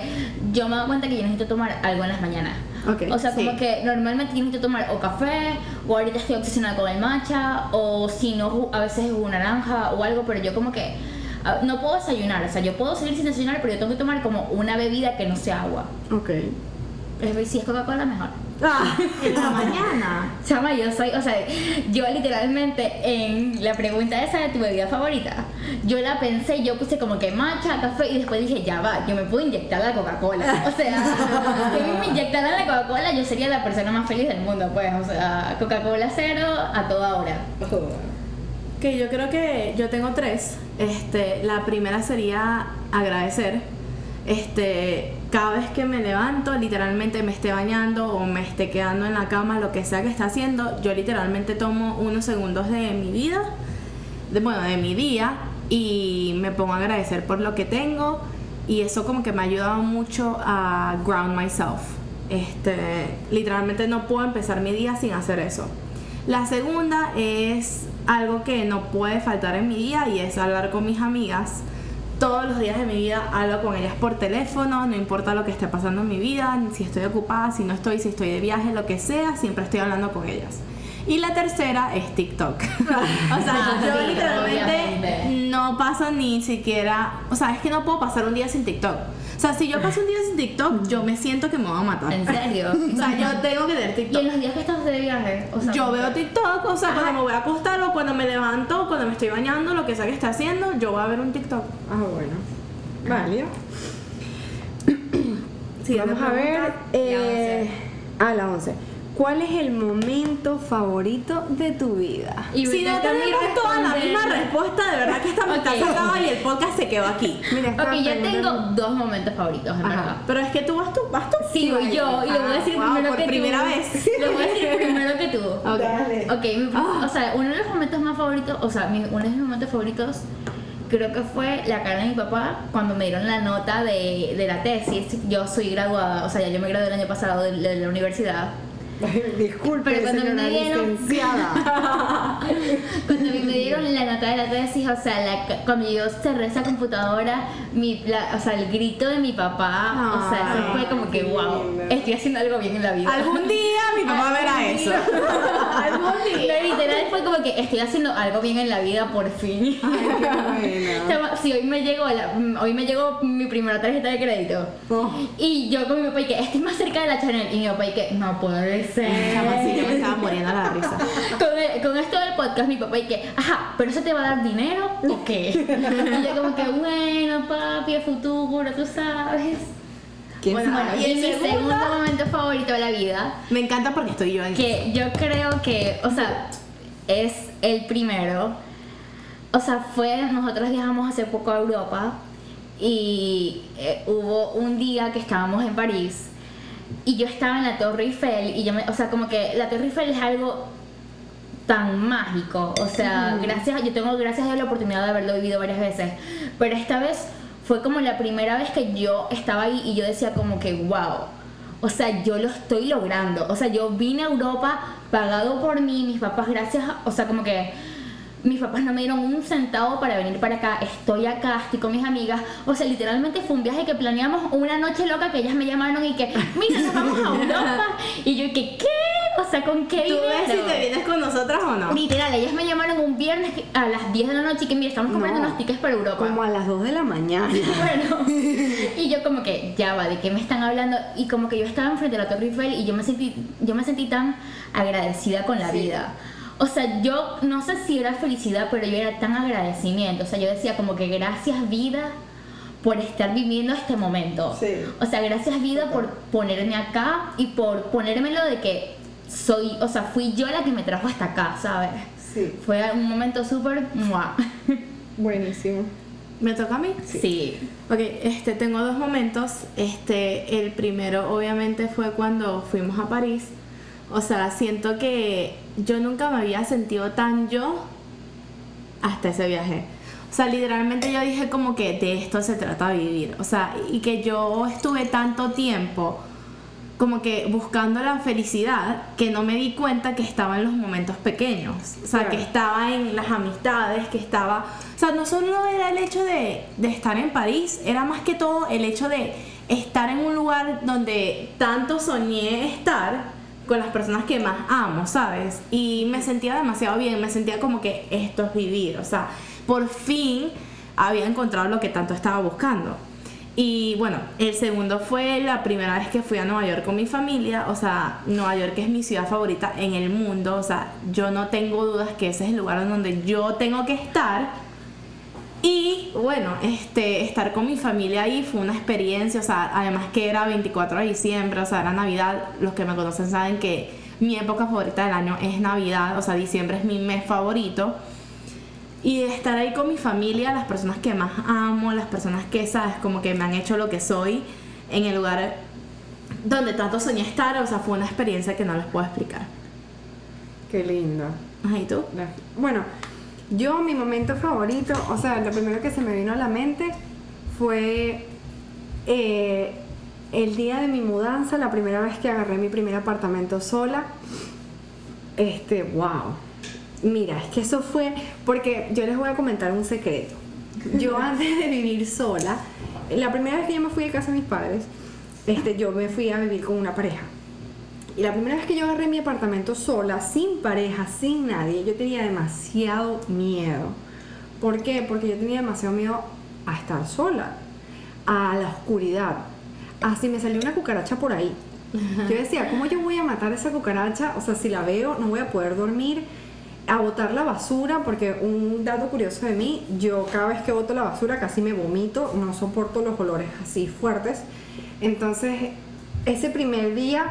yo me doy cuenta que yo necesito tomar algo en las mañanas. Ok, o sea, como que normalmente yo necesito tomar o café, o ahorita estoy obsesionada con el matcha, o si no, a veces jugo naranja o algo, pero yo como que ah, no puedo desayunar. O sea, yo puedo seguir sin desayunar, pero yo tengo que tomar como una bebida que no sea agua. Ok. Es- Si es Coca-Cola, mejor. Ah, En la mañana. Chama, yo soy, o sea, yo literalmente en la pregunta esa de tu bebida favorita, yo la pensé, yo puse como que matcha, café y después dije, ya va, yo me puedo inyectar la Coca-Cola. O sea, si me inyectaran la Coca-Cola, yo sería la persona más feliz del mundo, pues, o sea, Coca-Cola cero a toda hora. Que yo creo que yo tengo tres. Este, la primera sería agradecer. Este, cada vez que me levanto, literalmente me esté bañando o me esté quedando en la cama, lo que sea que esté haciendo, yo literalmente tomo unos segundos de mi vida, de, bueno, de mi día, y me pongo a agradecer por lo que tengo. Y eso como que me ha ayudado mucho a ground myself. Este, literalmente no puedo empezar mi día sin hacer eso. La segunda es algo que no puede faltar en mi día y es hablar con mis amigas. Todos los días de mi vida hablo con ellas por teléfono, no importa lo que esté pasando en mi vida, si estoy ocupada, si no estoy, si estoy de viaje, lo que sea, siempre estoy hablando con ellas. Y la tercera es TikTok. o sea, yo sí, literalmente no paso ni siquiera, o sea, es que no puedo pasar un día sin TikTok. O sea, si yo paso un día sin TikTok, yo me siento que me voy a matar. ¿En serio? O sea, yo tengo que tener Y TikTok. en los días que estás de viaje, o sea, Yo veo TikTok, o sea, cuando me voy a acostar o cuando me levanto, o cuando me estoy bañando, lo que sea que esté haciendo, yo voy a ver un TikTok. ah, bueno. Válido. Siguiente Vamos a ver. pregunta. Eh, a la 11. ¿Cuál es el momento favorito de tu vida? Y Si no tenemos toda la misma respuesta, de verdad que esta mitad Ok. se acaba y el podcast se quedó aquí. Mira, Ok, yo tengo dos momentos favoritos, en Ajá. verdad. Pero es que tú vas tú, vas tú. Sí, voy yo, y lo voy a decir Ah, wow, primero por que primera tú. vez. Lo voy a decir primero que tú. Ok. Dale. Ok, mi- Ah. o sea, uno de los momentos más favoritos, o sea, mi- uno de mis momentos favoritos creo que fue la cara de mi papá cuando me dieron la nota de, de la tesis. Yo soy graduada, o sea, ya yo me gradué el año pasado de, de la universidad. Disculpe, Pero cuando señora me licenciada. Cuando me dieron la nota de la tesis, o sea, la cuando yo cerré esa computadora, mi, la- o sea, el grito de mi papá, o sea, eso Ay, fue como que, wow, lindo. estoy haciendo algo bien en la vida. Algún día mi papá verá eso. Algún día. No, literal fue como que estoy haciendo algo bien en la vida por fin. Chama, Si hoy me llegó la- hoy me llegó mi primera tarjeta de crédito Oh. y yo con mi papá y que estoy más cerca de la Chanel y mi papá y que no puede ser. Chama, sí, yo me estaba muriendo a la risa. con, el- con esto del podcast mi papá y que ajá pero eso te va a dar dinero o qué y yo como que bueno papi el futuro tú sabes ¿Quién Bueno, bueno ¿y y mi segundo? segundo momento favorito de la vida Me encanta porque estoy yo en que yo creo que, o sea, es el primero. O sea, fue, nosotros viajamos hace poco a Europa y eh, hubo un día que estábamos en París y yo estaba en la Torre Eiffel y yo me, o sea, como que la Torre Eiffel es algo tan mágico, o sea, gracias, yo tengo gracias a la oportunidad de haberlo vivido varias veces, pero esta vez fue como la primera vez que yo estaba ahí y yo decía como que wow, o sea, yo lo estoy logrando, o sea, yo vine a Europa pagado por mí, mis papás gracias, o sea, como que mis papás no me dieron un centavo para venir para acá, estoy acá, estoy con mis amigas, o sea, literalmente fue un viaje que planeamos una noche loca que ellas me llamaron y que, mira, nos vamos a Europa, y yo que, ¿qué? O sea, ¿con qué ¿Tú ves si te vienes con nosotras o no? Literal, ellas me llamaron un viernes a las 10 de la noche y que mira, estamos comprando No. unos tickets para Europa. Como a las 2 de la mañana. Bueno, y yo como que, ya va, ¿de qué me están hablando? Y como que yo estaba enfrente de la Torre Eiffel y yo me sentí, yo me sentí tan agradecida con la Sí. vida. O sea, yo no sé si era felicidad, pero yo era tan agradecimiento. O sea, yo decía como que gracias vida por estar viviendo este momento. Sí. O sea, gracias vida por ponerme acá y por ponérmelo de que soy, o sea, fui yo la que me trajo hasta acá, ¿sabes? Sí. Fue un momento súper... Buenísimo. ¿Me toca a mí? Sí. Ok, este, tengo dos momentos. Este, el primero obviamente fue cuando fuimos a París. O sea, siento que yo nunca me había sentido tan yo hasta ese viaje. O sea, literalmente yo dije como que de esto se trata vivir. O sea, y que yo estuve tanto tiempo como que buscando la felicidad que no me di cuenta que estaba en los momentos pequeños. O sea, Claro. que estaba en las amistades, que estaba... O sea, no solo era el hecho de, de estar en París, era más que todo el hecho de estar en un lugar donde tanto soñé estar con las personas que más amo, ¿sabes? Y me sentía demasiado bien, me sentía como que esto es vivir, o sea, por fin había encontrado lo que tanto estaba buscando. Y bueno, el segundo fue la primera vez que fui a Nueva York con mi familia. O sea, Nueva York es mi ciudad favorita en el mundo. O sea, yo no tengo dudas que ese es el lugar donde yo tengo que estar. Y bueno, este, estar con mi familia ahí fue una experiencia. O sea, además que era 24 de diciembre, o sea, era Navidad. Los que me conocen saben que mi época favorita del año es Navidad. O sea, diciembre es mi mes favorito. Y estar ahí con mi familia, las personas que más amo, las personas que, sabes, como que me han hecho lo que soy en el lugar donde tanto soñé estar, o sea, fue una experiencia que no les puedo explicar. Qué lindo. Ajá, ¿y tú? Bueno, yo mi momento favorito, o sea, lo primero que se me vino a la mente fue eh, el día de mi mudanza, la primera vez que agarré mi primer apartamento sola. Este, wow. Mira, es que eso fue, porque yo les voy a comentar un secreto. Yo antes de vivir sola, la primera vez que yo me fui de casa de mis padres, este, yo me fui a vivir con una pareja. Y la primera vez que yo agarré mi apartamento sola, sin pareja, sin nadie, yo tenía demasiado miedo. ¿Por qué? Porque yo tenía demasiado miedo a estar sola, a la oscuridad, a si me salió una cucaracha por ahí. Yo decía, ¿cómo yo voy a matar esa cucaracha? O sea, si la veo, no voy a poder dormir. A botar la basura, porque un dato curioso de mí, yo cada vez que boto la basura casi me vomito, no soporto los olores así fuertes. Entonces, ese primer día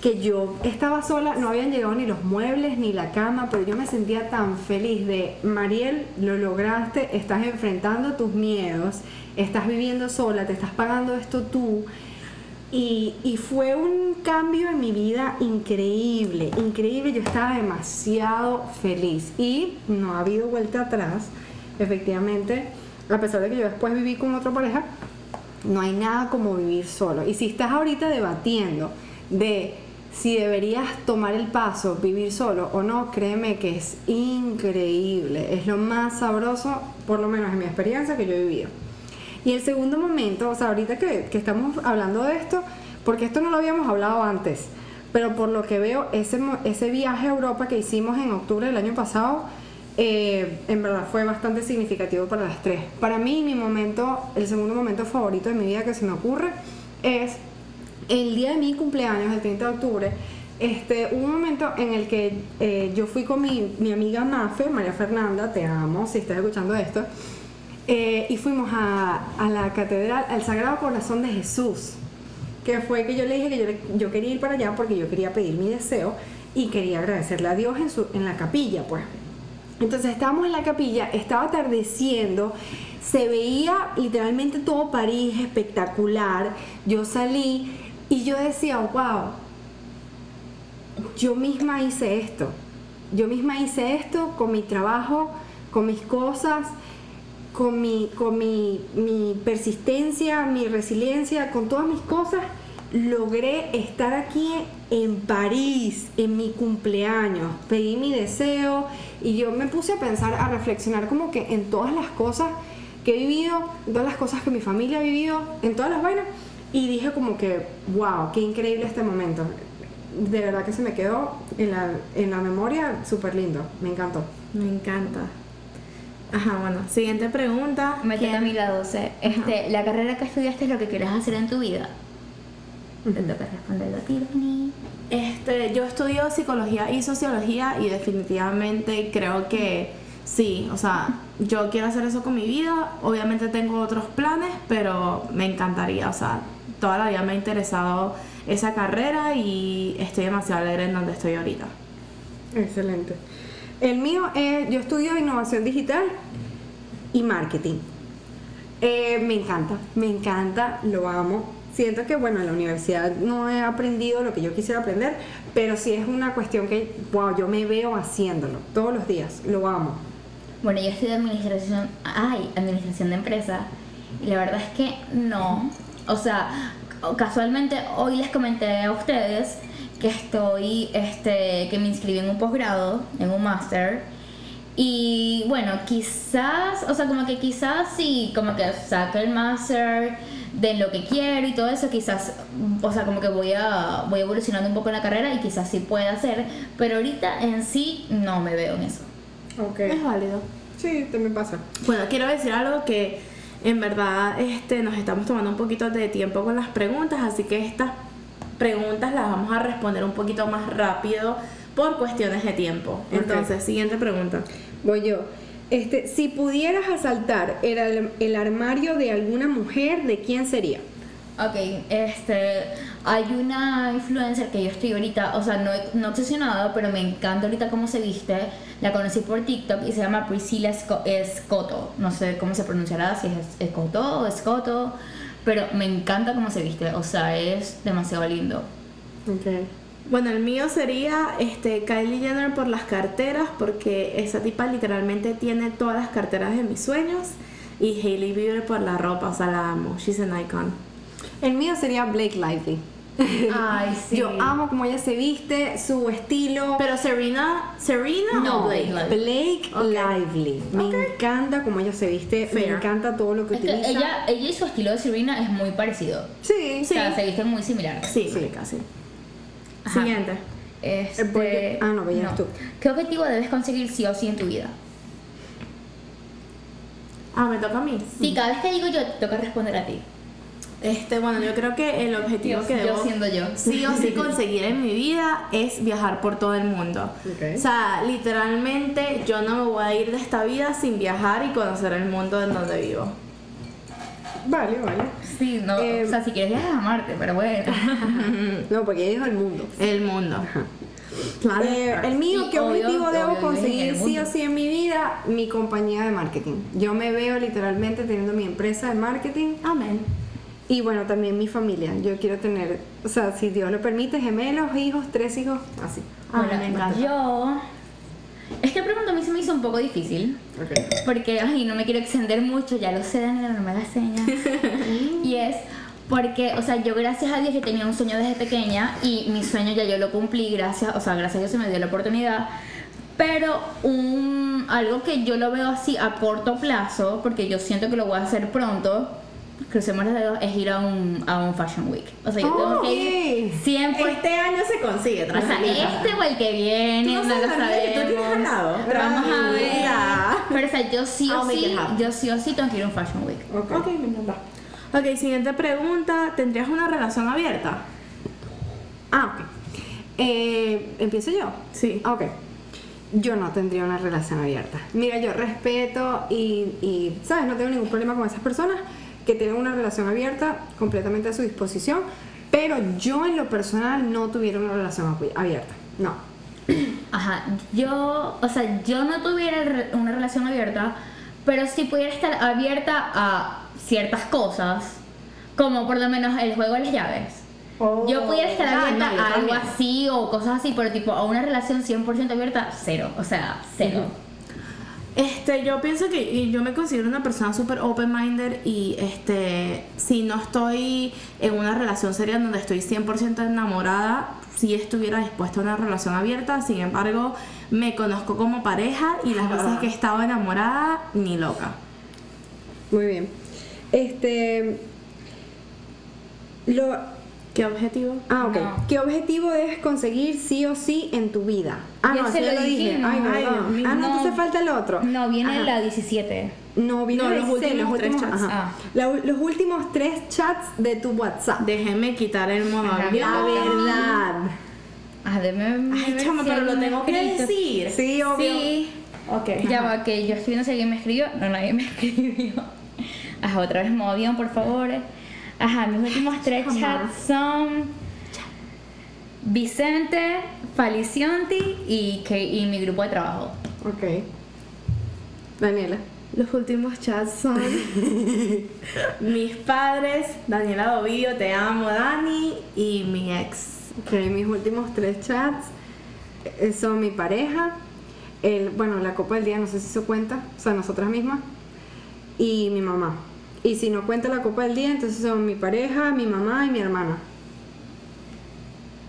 que yo estaba sola, no habían llegado ni los muebles ni la cama, pero yo me sentía tan feliz de, Mariel, lo lograste, estás enfrentando tus miedos, estás viviendo sola, te estás pagando esto tú. Y, fue un cambio en mi vida increíble, increíble, yo estaba demasiado feliz y no ha habido vuelta atrás. efectivamente, a pesar de que yo después viví con otra pareja, no hay nada como vivir solo. Y si estás ahorita debatiendo de si deberías tomar el paso, vivir solo o no, créeme que es increíble. Es lo más sabroso, por lo menos en mi experiencia, que yo he vivido. Y el segundo momento, o sea, ahorita que, que estamos hablando de esto, porque esto no lo habíamos hablado antes, pero por lo que veo, ese, ese viaje a Europa que hicimos en octubre del año pasado, eh, en verdad fue bastante significativo para las tres. Para mí, mi momento, el segundo momento favorito de mi vida que se me ocurre es el día de mi cumpleaños, el 30 de octubre. Este, hubo un momento en el que eh, yo fui con mi, mi amiga Mafe, María Fernanda, te amo si estás escuchando esto, eh, y fuimos a, a la catedral, al Sagrado Corazón de Jesús, que fue que yo le dije que yo, yo quería ir para allá porque yo quería pedir mi deseo y quería agradecerle a Dios en, su, en la capilla, pues. Entonces estábamos en la capilla, estaba atardeciendo, se veía literalmente todo París espectacular. Yo salí y yo decía, wow, yo misma hice esto. Yo misma hice esto con mi trabajo, con mis cosas, con mi, con mi, mi persistencia, mi resiliencia, con todas mis cosas. Logré estar aquí en París, en mi cumpleaños. Pedí mi deseo y yo me puse a pensar, a reflexionar como que en todas las cosas que he vivido, en todas las cosas que mi familia ha vivido, en todas las vainas. Y dije como que, wow, qué increíble este momento. De verdad que se me quedó en la, en la memoria súper lindo. Me encantó. Me encanta. Ajá, bueno, siguiente pregunta. Me toca a ¿Quién? mí la 12. Este, la carrera que estudiaste es lo que quieres hacer en tu vida. Te toca responderlo a ti, Tiffany. Este, yo estudio psicología y sociología y definitivamente creo que sí, o sea, yo quiero hacer eso con mi vida. Obviamente tengo otros planes, pero me encantaría, o sea, toda la vida me ha interesado esa carrera y estoy demasiado alegre en donde estoy ahorita. Excelente. El mío es, yo estudio innovación digital y marketing. Eh, me encanta, me encanta, lo amo. Siento que, bueno, en la universidad no he aprendido lo que yo quisiera aprender, pero sí es una cuestión que, wow, yo me veo haciéndolo todos los días, lo amo. Bueno, yo estudio administración, ay, administración de empresa y la verdad es que no. O sea, casualmente hoy les comenté a ustedes que estoy, este, que me inscribí en un posgrado, en un máster. Y bueno, quizás, o sea, como que quizás sí, como que saque el máster de lo que quiero y todo eso, quizás, o sea, como que voy a voy evolucionando un poco en la carrera y quizás sí pueda hacer, pero ahorita en sí no me veo en eso. Ok. Es válido. Sí, también pasa. Bueno, quiero decir algo que en verdad este, nos estamos tomando un poquito de tiempo con las preguntas, así que estas preguntas las vamos a responder un poquito más rápido por cuestiones de tiempo. Entonces, siguiente pregunta. Voy yo. Este, si pudieras asaltar el, al- el armario de alguna mujer, ¿de quién sería? Ok, este, hay una influencer que yo estoy ahorita, o sea, no, no obsesionada, pero me encanta ahorita cómo se viste. La conocí por TikTok y se llama Priscilla Sco- Escoto. No sé cómo se pronunciará, si es Escoto o Escoto, pero me encanta cómo se viste, o sea, es demasiado lindo. Ok. Bueno, el mío sería este, Kylie Jenner por las carteras, porque esa tipa literalmente tiene todas las carteras de mis sueños. Y Hailey Bieber por la ropa, o sea, la amo. She's an icon. El mío sería Blake Lively. Ay, sí. Yo amo cómo ella se viste, su estilo. Pero Serena, Serena No, o Blake. Blake. Lively. Me encanta cómo ella se viste, me encanta todo lo que Es que utiliza. ella, ella y su estilo de Serena es muy parecido. Sí, O sea, se visten muy similares. Sí, Sí. Ajá. Siguiente. Este, porque- ah, no, veías tú. ¿Qué objetivo debes conseguir sí o sí en tu vida? Ah, me toca a mí. Sí, cada vez que digo yo, te toca responder a ti. Este, bueno, yo creo que el objetivo Yo- que yo debo siendo yo. sí o sí conseguir en mi vida es viajar por todo el mundo. Ok. O sea, literalmente yo no me voy a ir de esta vida sin viajar y conocer el mundo en donde vivo. Vale, vale. Sí, no, Eh, o sea, si quieres viajar a Marte, pero bueno. No, porque ella dijo el mundo. El mundo. Claro. Eh, el mío, ¿qué obvio, objetivo obvio, debo conseguir el sí o sí en mi vida? Mi compañía de marketing. Yo me veo literalmente teniendo mi empresa de marketing Amén. Y bueno, también mi familia. Yo quiero tener, o sea, si Dios lo permite, gemelos, hijos, tres hijos, así. Ah, Bueno, me encanta. Yo, Esta pregunta a mí se me hizo un poco difícil. Porque, ay, no me quiero extender mucho, ya lo sé, Daniela, no me la señas. y es porque, o sea, yo gracias a Dios que tenía un sueño desde pequeña y mi sueño ya yo lo cumplí, gracias, o sea, gracias a Dios se me dio la oportunidad. Pero un, algo que yo lo veo así a corto plazo, porque yo siento que lo voy a hacer pronto, crucemos los dedos, es ir a un, a un Fashion Week. O sea, yo tengo que ir siempre. Este año se consigue, O sea, este o el que viene, no, no lo sabes, Daniela, que tú tienes sabemos. ganado. Vamos a ver. Pero o sea, yo sí o sí, yo sí o sí tengo que ir a un Fashion Week. Ok. Ok, me encanta. Ok, siguiente pregunta. ¿Tendrías una relación abierta? Ah, ok. Eh, ¿Empiezo yo? Sí. Ok. Yo no tendría una relación abierta. Mira, yo respeto y, y, ¿sabes? No tengo ningún problema con esas personas que tienen una relación abierta completamente a su disposición, pero yo en lo personal no tuviera una relación abi- abierta. No. Ajá, yo, o sea, yo no tuviera una relación abierta, pero sí pudiera estar abierta a ciertas cosas, como por lo menos el juego de las llaves. Yo pudiera estar Ah, abierta no, a algo también. así o cosas así, pero tipo a una relación 100% abierta, cero, o sea, cero. Este, yo pienso que yo me considero una persona súper open-minded y este, si no estoy en una relación seria donde estoy 100% enamorada, si estuviera dispuesta a una relación abierta, sin embargo, me conozco como pareja y las veces que he estado enamorada, ni loca. Muy bien. Este. Lo, ¿Qué objetivo? Ah, ok. No. ¿Qué objetivo debes conseguir sí o sí en tu vida? Ah, Ya no, se lo lo dije. Ay, perdón. Dios mío. Ah, no, No. entonces falta el otro. No, viene Ajá. la 17. No, viene No, los C, últimos tres chats. Ah. La- los últimos tres chats de tu WhatsApp. Déjeme quitar el avión. La verdad. Ah, Ay, chama, pero lo tengo que decir. Sí, obvio. Sí. Ok. Ya va, que yo estoy viendo si alguien me escribió. No, nadie me escribió. Ajá, otra vez modo avión, por favor. Ajá, mis últimos tres Jamás. chats son Vicente, Falicionti y, que, y mi grupo de trabajo. Ok. Daniela. Los últimos chats son mis padres, Daniela Dovillo, te amo, Dani, y mi ex. Ok, mis últimos tres chats eh, son mi pareja, el, bueno, la copa del día, no sé si se cuenta, o sea, nosotras mismas, y mi mamá. Y si no cuenta la copa del día, entonces son mi pareja, mi mamá y mi hermana.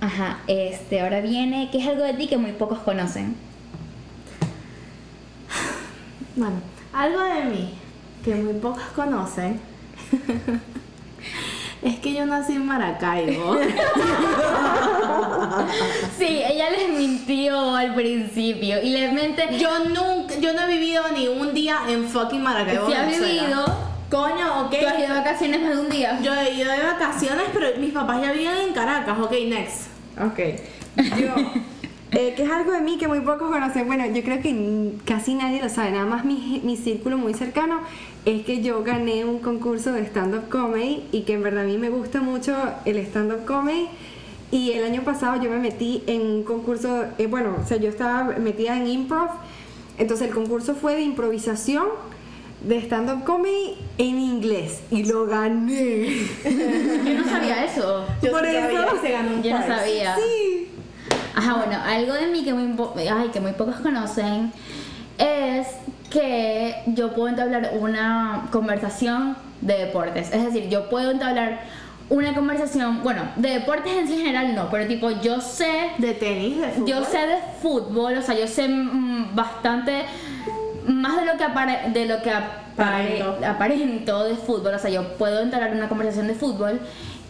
Ajá, este, ahora viene, que es algo de ti que muy pocos conocen. Bueno, algo de mí que muy pocos conocen es que yo nací en Maracaibo. Sí, ella les mintió al principio y les mente. yo nunca, yo no he vivido ni un día en fucking Maracaibo. Has Venezuela. vivido, Coño, ok. tú has ido de vacaciones más de un día. Yo he ido de vacaciones, pero mis papás ya viven en Caracas. Ok, next. Ok. Yo, eh, que es algo de mí que muy pocos conocen. Bueno, yo creo que casi nadie lo sabe. Nada más mi, mi círculo muy cercano es que yo gané un concurso de stand-up comedy y que en verdad a mí me gusta mucho el stand-up comedy. Y el año pasado yo me metí en un concurso, eh, bueno, o sea, yo estaba metida en improv. Entonces el concurso fue de improvisación de stand-up comedy en inglés y lo gané. Yo no sabía eso. Yo Por sí eso- que se ganó un Yo no sabía. Sí. Ajá, bueno, algo de mí que muy, po- ay, que muy pocos conocen es que yo puedo entablar una conversación de deportes. Es decir, yo puedo entablar una conversación, bueno, de deportes en general no, pero tipo, yo sé De tenis, de fútbol. Yo sé de fútbol, o sea, yo sé mm, bastante más de lo que apare- de lo que apare- Aparento. aparento de fútbol, o sea, yo puedo entablar una conversación de fútbol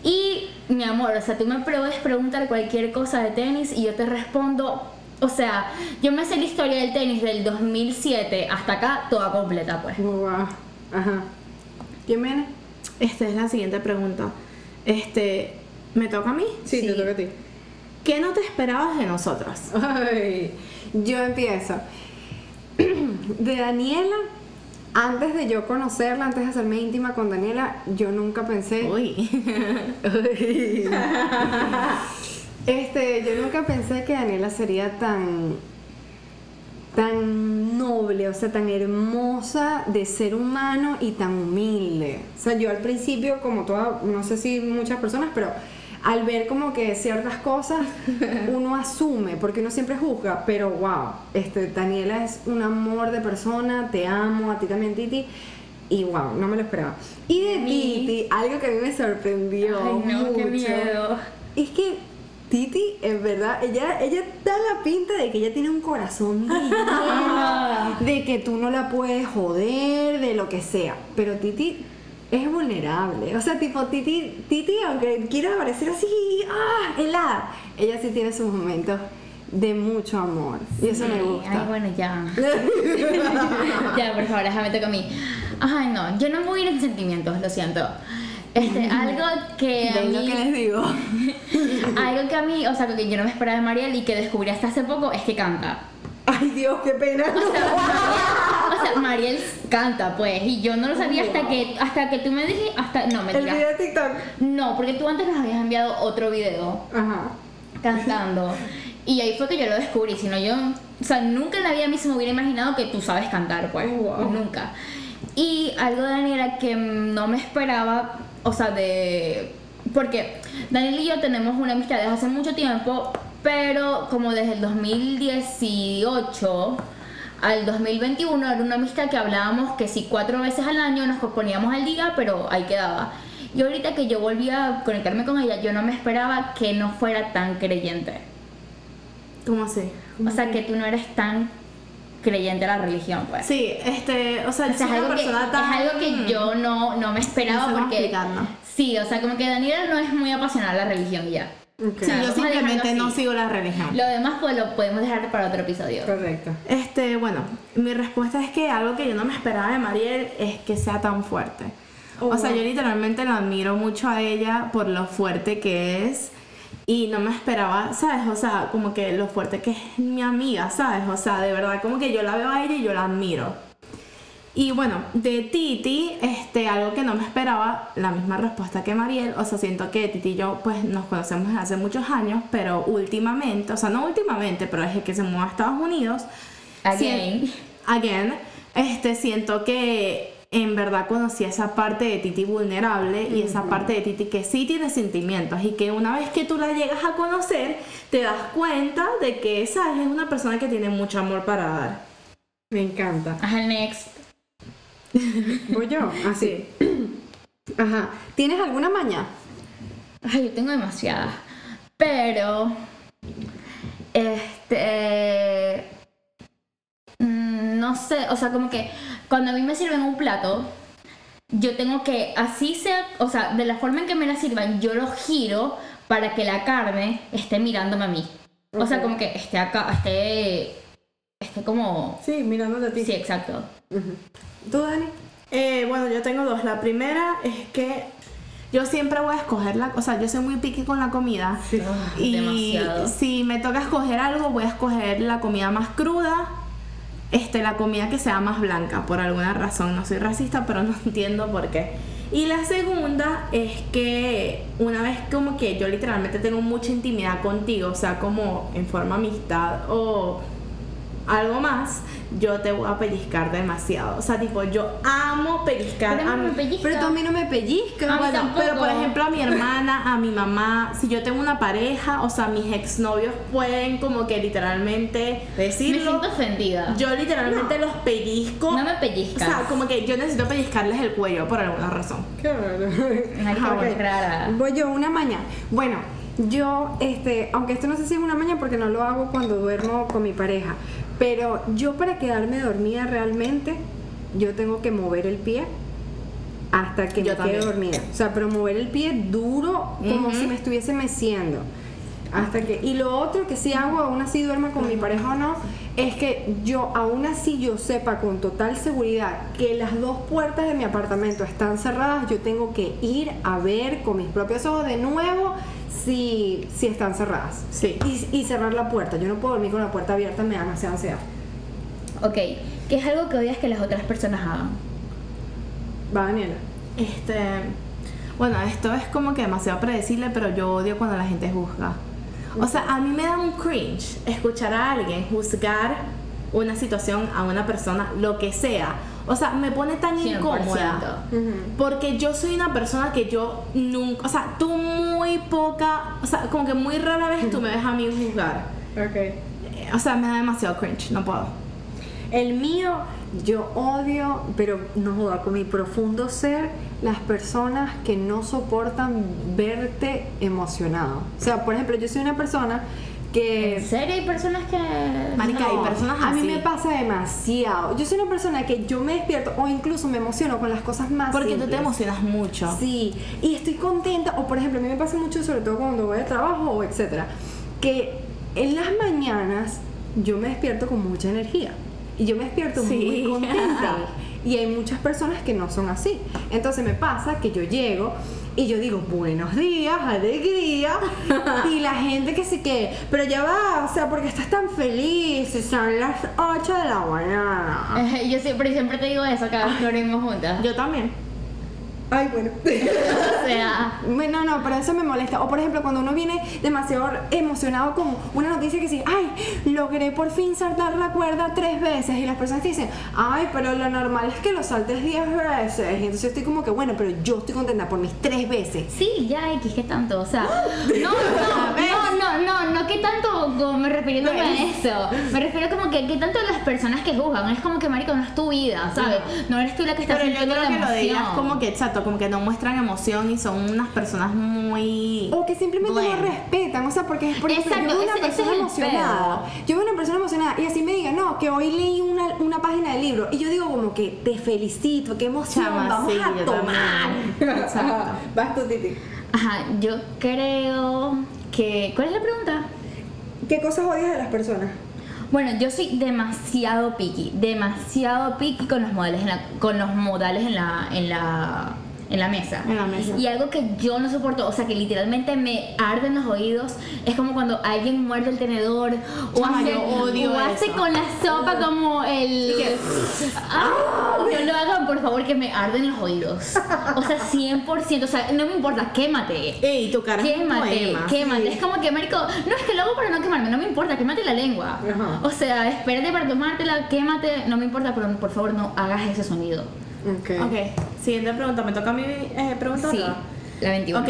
y mi amor, o sea, tú me puedes preguntar cualquier cosa de tenis y yo te respondo, o sea, yo me sé la historia del tenis del 2007 hasta acá toda completa, pues. Wow. Ajá. ¿Quién viene? Esta es la siguiente pregunta. Este, ¿me toca a mí? Sí, te toca a ti. ¿Qué no te esperabas de nosotras? Ay, yo empiezo. De Daniela, antes de yo conocerla, antes de hacerme íntima con Daniela, yo nunca pensé. Uy. Uy. Este, yo nunca pensé que Daniela sería tan tan noble, o sea, tan hermosa de ser humano y tan humilde. O sea, yo al principio, como toda, no sé si muchas personas, pero al ver como que ciertas cosas uno asume, porque uno siempre juzga, pero wow, este, Daniela es un amor de persona, te amo, a ti también Titi. Y wow, no me lo esperaba. Y de Titi, algo que a mí me sorprendió Ay, no, qué mucho, miedo. Es que Titi, en verdad, ella, ella da la pinta de que ella tiene un corazón de que tú no la puedes joder, de lo que sea. Pero Titi es vulnerable. O sea, tipo, Titi, Titi aunque quiera parecer así, ah, helada, ella sí tiene sus momentos de mucho amor. Y eso me Sí, gusta. Ay, bueno, ya. ya, por favor, déjame tocar a mí. Ay, no, yo no voy a ir en sentimientos, lo siento. Este, algo que a ¿Ven lo mí, que les digo? algo que a mí, o sea, que yo no me esperaba de Mariel y que descubrí hasta hace poco es que canta. Ay, Dios, qué pena. O sea, Mariel, o sea, Mariel canta, pues, y yo no lo sabía hasta que, hasta que tú me dijiste, hasta, no, El mentira. video de TikTok. No, porque tú antes nos habías enviado otro video Ajá. cantando. Y ahí fue que yo lo descubrí, si no yo, o sea, nunca en la vida a mí se me hubiera imaginado que tú sabes cantar, pues, Wow. nunca. Y algo de Daniela que no me esperaba, o sea, de... Porque Daniel y yo tenemos una amistad desde hace mucho tiempo, pero como desde el 2018 al 2021 era una amistad que hablábamos que si cuatro veces al año nos poníamos al día, pero ahí quedaba. Y ahorita que yo volví a conectarme con ella, yo no me esperaba que no fuera tan creyente. ¿Cómo así? O sea, que tú no eres tan creyente a la religión, pues. Sí, este, o sea, O sea, es algo, que, persona es tan... algo que yo no, no me esperaba No cómo porque... Sí, o sea, como que Daniela no es muy apasionada a la religión ya. Sí, yo simplemente no sigo la religión. Lo demás pues lo podemos dejar para otro episodio. Correcto. Este, bueno, mi respuesta es que algo que yo no me esperaba de Mariel es que sea tan fuerte. Oh, o sea, wow. yo literalmente la admiro mucho a ella por lo fuerte que es y no me esperaba, ¿sabes? O sea, como que lo fuerte que es mi amiga, ¿sabes? O sea, de verdad, como que yo la veo a ella y yo la admiro. Y bueno, de Titi, este, algo que no me esperaba, la misma respuesta que Mariel, o sea, siento que Titi y yo pues nos conocemos desde hace muchos años, pero últimamente, o sea, no últimamente, pero desde que se mudó a Estados Unidos, Again. again, este, siento que en verdad conocí esa parte de Titi vulnerable y esa parte de Titi que sí tiene sentimientos y que una vez que tú la llegas a conocer, te das cuenta de que esa es una persona que tiene mucho amor para dar. Me encanta. Ajá, next. ¿Voy yo? Así. Ajá. ¿Tienes alguna maña? Ay, yo tengo demasiadas. Pero. Este. mm, No sé, o sea, como que cuando a mí me sirven un plato, yo tengo que, así sea, o sea, de la forma en que me la sirvan, yo lo giro para que la carne esté mirándome a mí. O sea, como que esté acá, esté. esté como. Sí, mirándote a ti. Sí, exacto. Ujú. ¿Tú, Dani? Eh, bueno, yo tengo dos. La primera es que yo siempre voy a escoger la, o sea, yo soy muy picky con la comida. Ah, Y demasiado. si me toca escoger algo, voy a escoger la comida más cruda, este, la comida que sea más blanca, por alguna razón. No soy racista, pero no entiendo por qué. Y la segunda es que una vez como que yo literalmente tengo mucha intimidad contigo, o sea, como en forma amistad o algo más, yo te voy a pellizcar demasiado. O sea, tipo, yo amo pellizcar Pero a me. Pero tú a mí no me pellizcas. A bueno, pero por ejemplo a mi hermana, a mi mamá, si yo tengo una pareja, o sea, mis exnovios pueden como que literalmente Me decirlo. siento ofendida. Yo literalmente los pellizco. No me o pellizcas. sea, como que yo necesito pellizcarles el cuello por alguna razón. Qué raro. Marica, Ajá, ok. rara. Voy yo, una maña. Bueno, yo, este, aunque esto no sé si es una maña porque no lo hago cuando duermo con mi pareja, pero yo para quedarme dormida realmente, yo tengo que mover el pie hasta que Yo me también. quede dormida. O sea, pero mover el pie duro como si me estuviese meciendo. Hasta que, y lo otro que sí hago, aún así duerma con mi pareja o no, es que yo, aún así yo sepa con total seguridad que las dos puertas de mi apartamento están cerradas, yo tengo que ir a ver con mis propios ojos de nuevo si, si están cerradas. Sí. Y, y cerrar la puerta. Yo no puedo dormir con la puerta abierta, me da demasiada ansiedad. Ok, ¿qué es algo que odias que las otras personas hagan? Va, Daniela. Este. Bueno, esto es como que demasiado predecible, pero yo odio cuando la gente juzga. O sea, a mí me da un cringe escuchar a alguien juzgar una situación a una persona, lo que sea. O sea, me pone tan 100%. incómoda. Porque yo soy una persona que yo nunca, o sea, tú muy poca, o sea, como que muy rara vez tú me ves a mí juzgar. Ok. O sea, me da demasiado cringe, no puedo. El mío, yo odio, pero no joda, con mi profundo ser, las personas que no soportan verte emocionado. O sea, por ejemplo, yo soy una persona que... ¿En serio hay personas que.? Marica, hay personas a mí así. me pasa demasiado. Yo soy una persona que yo me despierto o incluso me emociono con las cosas más Porque tú te emocionas mucho. Sí, y estoy contenta, o por ejemplo, a mí me pasa mucho, sobre todo cuando voy al trabajo o etcétera, que en las mañanas yo me despierto con mucha energía y yo me despierto Sí. muy contenta. Y hay muchas personas que no son así. Entonces me pasa que yo llego y yo digo, buenos días, alegría. y la gente que sí que, pero ya va, o sea, porque estás tan feliz, son las 8 de la mañana. Yo siempre, siempre te digo eso cada vez que juntas. Yo también. Ay, bueno. O sea. No, no, pero eso me molesta. O por ejemplo, cuando uno viene demasiado emocionado con una noticia que dice, ay, logré por fin saltar la cuerda tres veces. Y las personas te dicen, ay, pero lo normal es que lo saltes diez veces. Y entonces estoy como que, bueno, pero yo estoy contenta por mis tres veces. Sí, ya, X, ¿qué tanto? O sea, no, no, no, no, no, no, ¿qué tanto como me refiriéndome a eso? Me refiero como que, ¿qué tanto las personas que juzgan? Es como que, marico, no es tu vida, ¿sabes? No eres tú la que está Pero yo creo la que lo de ellas emoción. como que, como que no muestran emoción y son unas personas muy... O que simplemente no respetan, o sea, porque por ejemplo, Exacto, yo veo una ese- ese persona emocionada, yo veo una persona emocionada y así me diga, no, que hoy leí una, una página del libro y yo digo como que te felicito, qué emoción, Chama, vamos sí, a tomar. Vas tú, Titi. Ajá, yo creo que... ¿Cuál es la pregunta? ¿Qué cosas odias de las personas? Bueno, yo soy demasiado picky, demasiado picky con los modales en la, con los modales en la, en la, en la mesa. En la mesa. Y algo que yo no soporto, o sea, que literalmente me arden los oídos, es como cuando alguien muerde el tenedor o Chama, hace, yo odio o hace eso. con la sopa como el... ¡Ah! No lo hagan, por favor, que me arden los oídos. O sea, 100%, o sea, no me importa, quémate. Ey, tu cara Quémate, poema. quémate. Es como que, marico, no es que lo hago para no quemarme, no me importa, quémate la lengua. Ajá. O sea, espérate para tomártela, quémate, no me importa, pero por favor no hagas ese sonido. Ok. Ok, siguiente pregunta. ¿Me toca a mí eh, preguntar? Sí, la 21. Ok.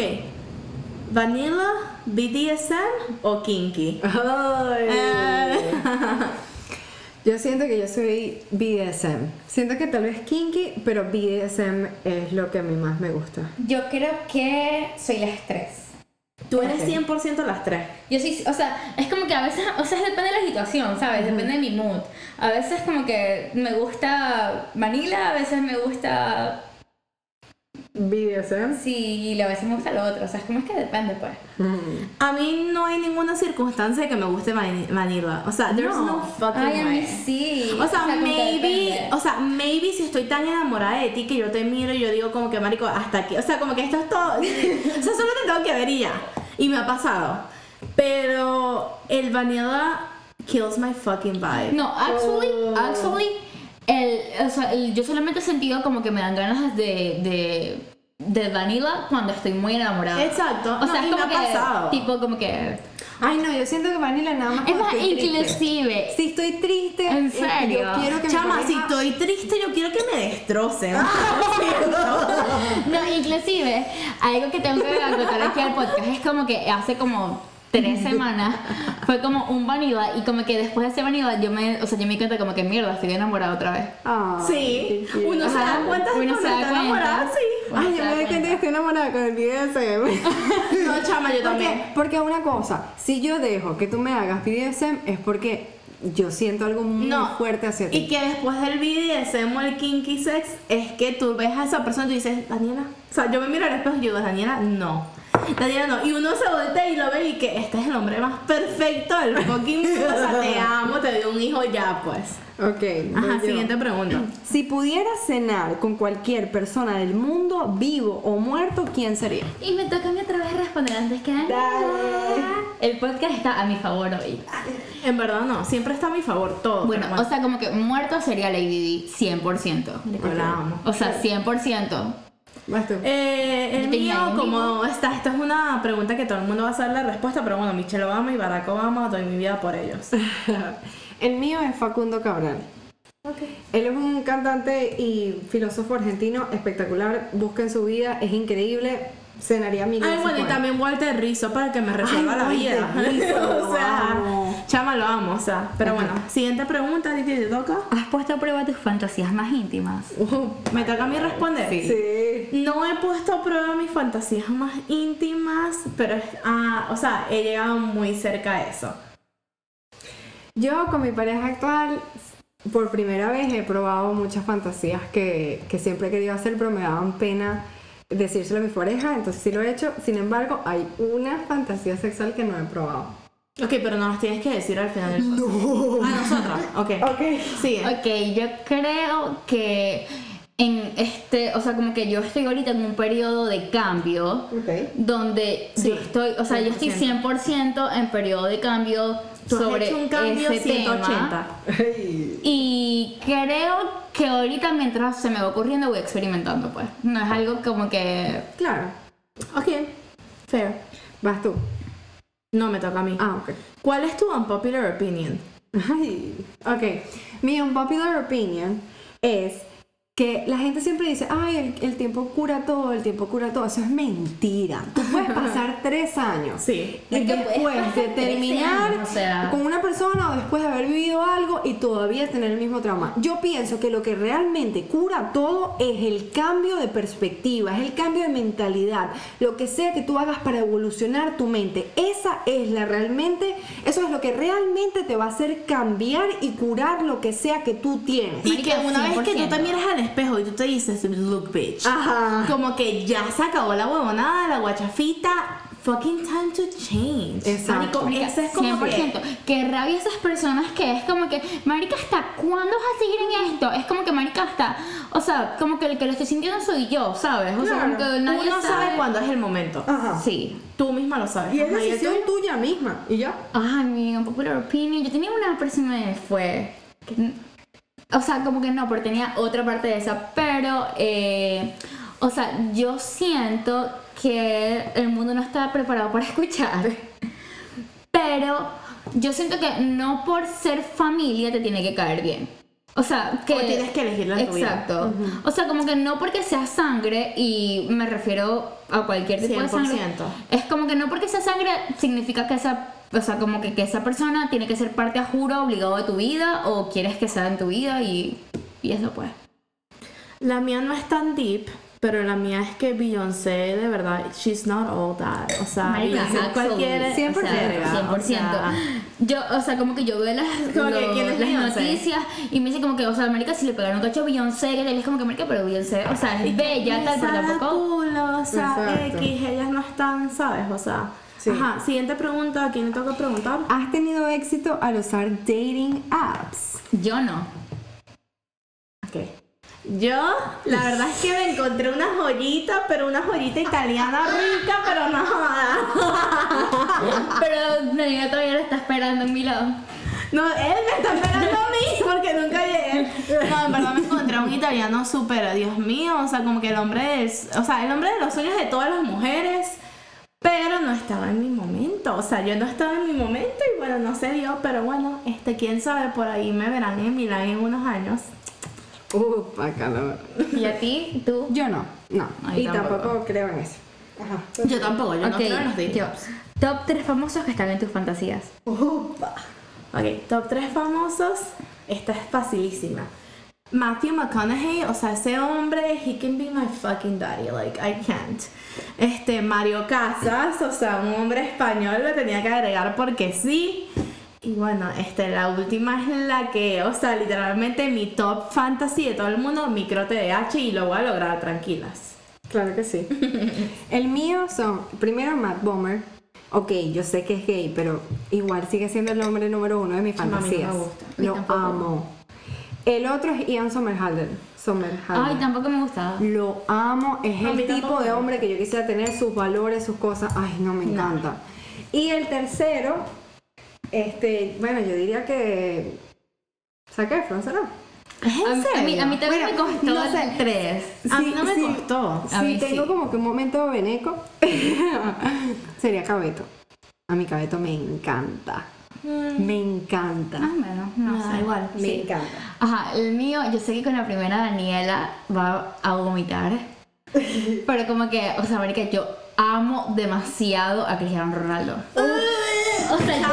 ¿Vanilla, BDSM o kinky? Ay. Eh. Yo siento que yo soy BDSM. Siento que tal vez kinky, pero BDSM es lo que a mí más me gusta. Yo creo que soy las tres. Tú eres 100% las tres. Yo sí, o sea, es como que a veces, o sea, depende de la situación, ¿sabes? Depende de mi mood. A veces como que me gusta vanilla, a veces me gusta BDSM. sí, y a veces me gusta lo otro. O sea, es como es que depende, pues. A mí no hay ninguna circunstancia que me guste vani- vanilla. O sea, there's no, No. fucking Ay, a mí way. sí. O sea, como que maybe, o sea, maybe si estoy tan enamorada de ti que yo te miro y yo digo como que marico, hasta aquí, o sea, como que esto es todo, o sea, solo te tengo que ver y ya. Y me ha pasado. Pero el vanilla kills my fucking vibe. No, actually, Oh. actually, el, o sea, el- yo solamente he sentido como que me dan ganas de, de, de vanilla cuando estoy muy enamorada. Exacto. O sea, No, es y como me ha que, pasado. tipo, como que... Ay, no, yo siento que vanilla nada más. Es más, estoy triste. inclusive... Si estoy triste, ¿En eh, serio? yo quiero que Chama, si pareja- estoy triste, yo quiero que me destrocen. No, inclusive, algo que tengo que acotar aquí al podcast es como que hace como tres semanas fue como un vanilla y como que después de ese vanilla yo me, o sea, yo me di cuenta como que mierda, estoy enamorada otra vez. Ay, Sí, uno se da cuenta de uno se da cuenta. enamorada, sí. Ay, yo me doy cuenta cuenta. que estoy enamorada con el BDSM. No, chama, yo también. Porque, porque una cosa, si yo dejo que tú me hagas BDSM es porque yo siento algo muy No, fuerte hacia ti. Y que después del BDSM o el kinky sex es que tú ves a esa persona y tú dices, Daniela. O sea, yo me miro al espejo y digo, Daniela, no. Daniela, no. Y uno se voltea y lo ve y que este es el hombre más perfecto del fucking mundo. O sea, te amo, te doy un hijo ya, pues. Ok. Ajá, yo. siguiente pregunta. Si pudieras cenar con cualquier persona del mundo, vivo o muerto, ¿quién sería? Y me toca a mí otra vez responder antes que Dale. El podcast está a mi favor hoy. En verdad, no. Siempre está a mi favor todo. Bueno, o sea, como que muerto sería Lady Di, 100%. Marico, la amo. O sea, 100%. Vas tú. Eh, el mío, como esta, esta es una pregunta que todo el mundo va a saber la respuesta, pero bueno, Michelle Obama y Barack Obama, doy mi vida por ellos. El mío es Facundo Cabral. Él es un cantante y filósofo argentino espectacular. Busquen su vida, es increíble. Cenaría mil Ay, bueno, y también Walter Rizzo para que me resuelva Ay, la Walter vida. Rizzo, o sea, amo. Chama, lo amo, o sea. Pero bueno, siguiente pregunta, Titi, ¿te toca? ¿Has puesto a prueba tus fantasías más íntimas? Uh, ¿Me toca a mí responder? sí. No he puesto a prueba mis fantasías más íntimas, pero, es- ah, o sea, he llegado muy cerca a eso. Yo con mi pareja actual, por primera vez he probado muchas fantasías que, que siempre he querido hacer, pero me daban pena decírselo a mi pareja, entonces sí lo he hecho. Sin embargo, hay una fantasía sexual que no he probado. Ok, pero no las tienes que decir al final del podcast. A nosotras, ok. Ok. Sigue. Ok, yo creo que en este, o sea, como que yo estoy ahorita en un periodo de cambio Ok. donde Sí, yo estoy, o sea, yo estoy 100% en periodo de cambio Tú has sobre hecho un cambio ese 180. tema. Y creo que ahorita mientras se me va ocurriendo voy experimentando, pues. No es algo como que Claro. Ok, fair. Vas tú. No me toca a mí. Ah, ok. ¿Cuál es tu unpopular opinion? Ay, ok. Mi unpopular opinion es que la gente siempre dice, ay, el, el tiempo cura todo, el tiempo cura todo. Eso es mentira. Tú puedes pasar tres años. Sí. Y Es que puedes después de pasar 13 terminar años, o sea. con una persona o después de haber vivido algo y todavía tener el mismo trauma. Yo pienso que lo que realmente cura todo es el cambio de perspectiva, es el cambio de mentalidad, lo que sea que tú hagas para evolucionar tu mente. Esa es la realmente, eso es lo que realmente te va a hacer cambiar y curar lo que sea que tú tienes. Y que una vez que tú 100%. te miras al espejo y tú te dices, look, bitch. Ajá. Como que ya se acabó la huevonada, la guachafita. Fucking time to change. Exacto. Marico, ese es como 100%. que... Que rabia esas personas que es como que, marica, ¿hasta cuándo vas a seguir en esto? Es como que, marica, hasta, o sea, como que el que lo estoy sintiendo soy yo, ¿sabes? O sea, como Claro. que nadie Uno sabe cuándo es el momento. Ajá. Sí. Tú misma lo sabes. Y es decisión tuyo? tuya misma. ¿Y ya? Ay, mi unpopular opinion. Yo tenía una persona me fue. que- o sea, como que no, porque tenía otra parte de esa. Pero, eh, o sea, yo siento que el mundo no está preparado para escuchar. Pero yo siento que no por ser familia te tiene que caer bien. O sea, que... O tienes que elegirla en tu vida. Exacto. O sea, como que no porque sea sangre, y me refiero a cualquier tipo de sangre. 100%. Es como que no porque sea sangre significa que esa, o sea, como que, que esa persona tiene que ser parte a juro obligado de tu vida o quieres que sea en tu vida y, y eso pues. La mía no es tan deep, pero la mía es que Beyoncé, de verdad, she's not all that. O sea, Beyoncé cualquier... absolutely. 100%, O sea, 100%. o sea, yo, o sea, como que yo veo las, Como que, lo- ¿quién es las noticias y me dice como que, o sea, América si le pegaron un cacho a Beyoncé, que tal, es como que América, pero Beyoncé, o sea, es bella, tal, pero tampoco... culo, o sea, Exacto. X, ellas no están, ¿sabes? O sea, Sí. ajá, siguiente pregunta, ¿a quién le toca preguntar? ¿Has tenido éxito al usar dating apps? Yo no. Ok. Yo, la verdad es que me encontré una joyita, pero una joyita italiana rica, pero no joda. Pero Daniela todavía lo está esperando en mi lado. No, él me está esperando a mí porque nunca llegué. No, en verdad me encontré a un italiano súper, Dios mío, o sea, como que el hombre del, o sea, el hombre de los sueños de todas las mujeres, pero no estaba en mi momento, o sea, yo no estaba en mi momento y bueno, no se dio, pero bueno, este, quién sabe, por ahí me verán en Milán en unos años. Upa, calor. ¿Y a ti? ¿Tú? Yo no, no. Ay, y tampoco. tampoco. creo en eso. Ajá. Yo tampoco, yo no Ok, creo en los dating. Top 3 famosos que están en tus fantasías. Upa. Ok, top 3 famosos. Esta es facilísima. Matthew McConaughey, o sea, ese hombre, he can be my fucking daddy, like, I can't. Este, Mario Casas, o sea, un hombre español, lo tenía que agregar porque sí. Y bueno, este, la última es la que, o sea, literalmente mi top fantasy de todo el mundo, micro TDH, y lo voy a lograr tranquilas. Claro que sí. El mío son, primero Matt Bomer. Ok, yo sé que es gay, pero igual sigue siendo el hombre número uno de mis A mí no me fantasías. gusta. Lo amo. El otro es Ian Somerhalder. Somerhalder. Ay, tampoco me gustaba. Lo amo, es el tipo de hombre que yo quisiera tener, sus valores, sus cosas. Ay, no, me encanta. Y el tercero, este, bueno, yo diría que. ¿Es en A, mí- a mí, a mí también Bueno, me costó no sé. el 3. A mí Sí, no me sí. costó. A si mí tengo sí. como que un momento veneco, sería Cabeto. A mi Cabeto me encanta. Me encanta. No da sé. igual. Me Sí. encanta. Ajá, el mío, yo sé que con la primera Daniela va a vomitar. Pero como que, o sea, marica, yo amo demasiado a Cristiano Ronaldo. O sea, yo,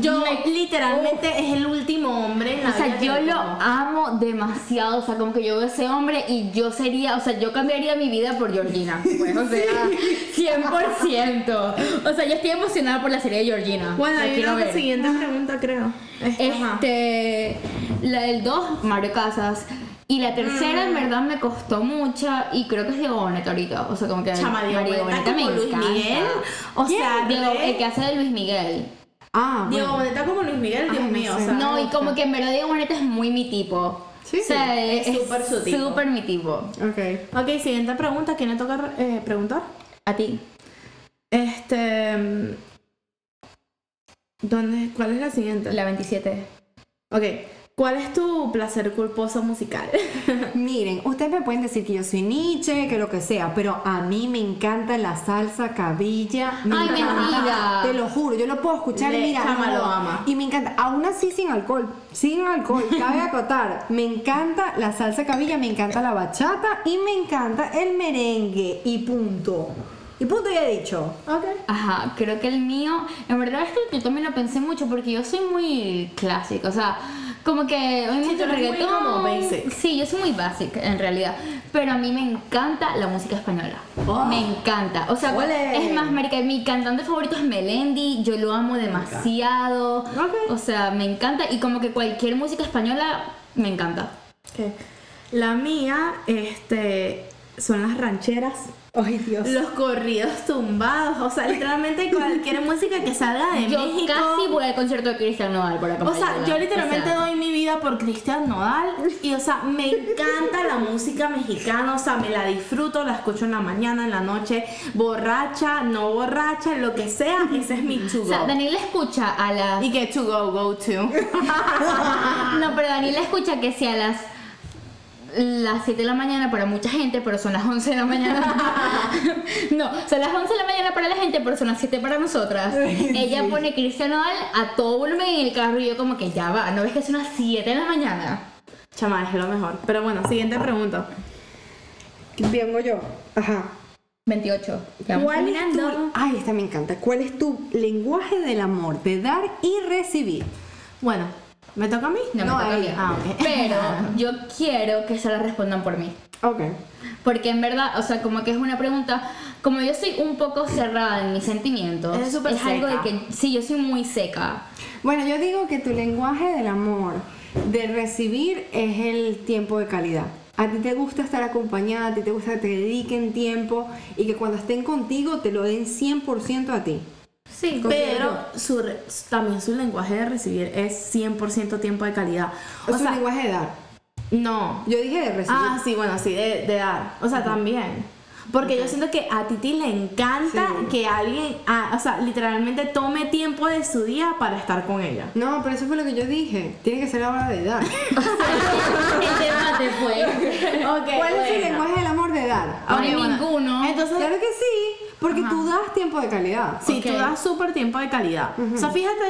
Yo me- literalmente es el último hombre en la o sea, vida yo lo tengo. amo demasiado, o sea, como que yo veo ese hombre y yo sería, o sea, yo cambiaría mi vida por Georgina, pues, o sea, 100%. O sea, yo estoy emocionada por la serie de Georgina. Bueno, la hay una siguiente pregunta, creo. Este. Este, la del 2, Mario Casas. Y la tercera, Mm. en verdad, me costó mucha. Y creo que es Diego Boneta ahorita. O sea, como que Chama, Diego Boneta me como Luis encanta. Miguel. O sea, Diego, el que hace de Luis Miguel. Ah, Diego bueno. Boneta como Luis Miguel, Dios Ay, no mío. sé. O sea, no, y como que en verdad Diego Boneta es muy mi tipo. Sí, o sea, es súper su tipo. súper mi tipo. Ok. Ok, siguiente pregunta. ¿Quién le toca eh, preguntar? A ti. Este. ¿Dónde? ¿Cuál es la siguiente? La 27. Ok. ¿Cuál es tu placer culposo musical? Miren, ustedes me pueden decir que yo soy Nietzsche, que lo que sea, pero a mí me encanta la salsa cabilla. Me Ay, encanta. mentira. Te lo juro, yo lo puedo escuchar Le- y mira. chama, no, lo ama. Y me encanta, aún así sin alcohol, sin alcohol, cabe acotar. Me encanta la salsa cabilla, me encanta la bachata y me encanta el merengue. Y punto. Y punto ya he dicho. ok. Ajá, creo que el mío, en verdad esto yo también lo pensé mucho porque yo soy muy clásico, o sea, como que me Sí, reggaetón. como basic. Sí, yo soy muy basic en realidad, pero a mí me encanta la música española. Oh. Me encanta. O sea, es más, marica, mi cantante favorito es Melendi, yo lo amo demasiado. Ok. O sea, me encanta y como que cualquier música española me encanta. Ok. La mía, este. Son las rancheras. Ay, Dios. Los corridos tumbados. O sea, literalmente cualquier música que salga de Yo México. casi voy al concierto de Cristian Nodal por O sea, yo literalmente O sea, doy mi vida por Cristian Nodal y, o sea, me encanta la música mexicana, o sea, me la disfruto, la escucho en la mañana, en la noche, borracha, no borracha, lo que sea, ese es mi to O sea, go. Daniela escucha a las Y que to go, go to. No, pero Daniela escucha que sea a las las 7 de la mañana para mucha gente, pero son las 11 de la mañana. no, son las 11 de la mañana para la gente, pero son las 7 para nosotras. Ella pone Cristian Nodal a todo volumen en el carro y yo como que ya va, ¿no ves que son las 7 de la mañana? Chama, es lo mejor. Pero bueno, siguiente pregunta. Vengo yo. Ajá. 28. Ya vamos ¿Cuál es tu... Ay, esta me encanta. ¿Cuál es tu lenguaje del amor? De dar y recibir. Bueno, ¿me toca a mí? No, me toca a mí. Ah. Pero yo quiero que se la respondan por mí. Ok. Porque en verdad, o sea, como que es una pregunta, como yo soy un poco cerrada en mis sentimientos, súper algo de que sí, yo soy muy seca. Bueno, yo digo que tu lenguaje del amor, de recibir, es el tiempo de calidad. A ti te gusta estar acompañada, a ti te gusta que te dediquen tiempo y que cuando estén contigo te lo den 100% a ti. Sí, Pero su re- también su lenguaje de recibir es 100% tiempo de calidad. O sea, lenguaje de dar. no. Yo dije de recibir. Ah, sí, bueno, sí, de, de dar. O sea, también. Porque yo siento que a Titi le encanta Sí. que alguien, ah, o sea, literalmente tome tiempo de su día para estar con ella. No, pero eso fue lo que yo dije. Tiene que ser la hora de dar. el debate fue. Ok, ¿Cuál es el bueno. lenguaje del amor de dar? No hay Ok, bueno. ninguno. Entonces, Claro que sí, porque tú das tiempo de calidad. sí, tú das súper tiempo de calidad. O sea, fíjate.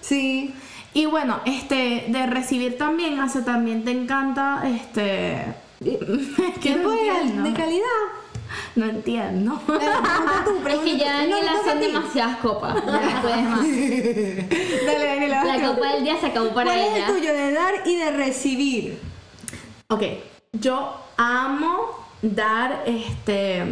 Sí. Y bueno, este, de recibir también, hace también te encanta, este... ¿Tiempo no de, calidad? No entiendo. Eh, tú, Es que ya No, Daniela no, son demasiadas copas. No puedes más. Dale, Daniela. La tú. copa del día se acabó para ¿Cuál ella. es el tuyo de dar y de recibir? Ok, yo amo dar este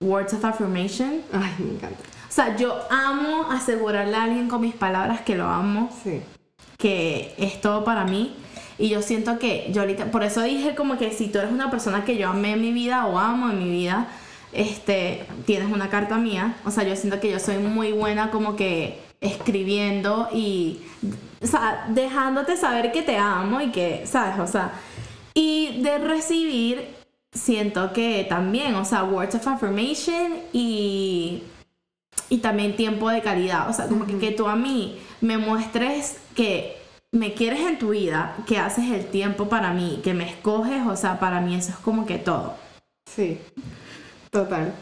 words of affirmation. Ay, me encanta. O sea, yo amo asegurarle a alguien con mis palabras que lo amo, Sí. que es todo para mí. Y yo siento que yo ahorita, por eso dije como que si tú eres una persona que yo amé en mi vida o amo en mi vida, este, tienes una carta mía. O sea, yo siento que yo soy muy buena como que escribiendo y, o sea, dejándote saber que te amo y que, ¿sabes? O sea, y de recibir, siento que también, o sea, words of affirmation y, y también tiempo de calidad. O sea, como que, que tú a mí me muestres que me quieres en tu vida, que haces el tiempo para mí, que me escoges, o sea, para mí eso es como que todo. Sí, total.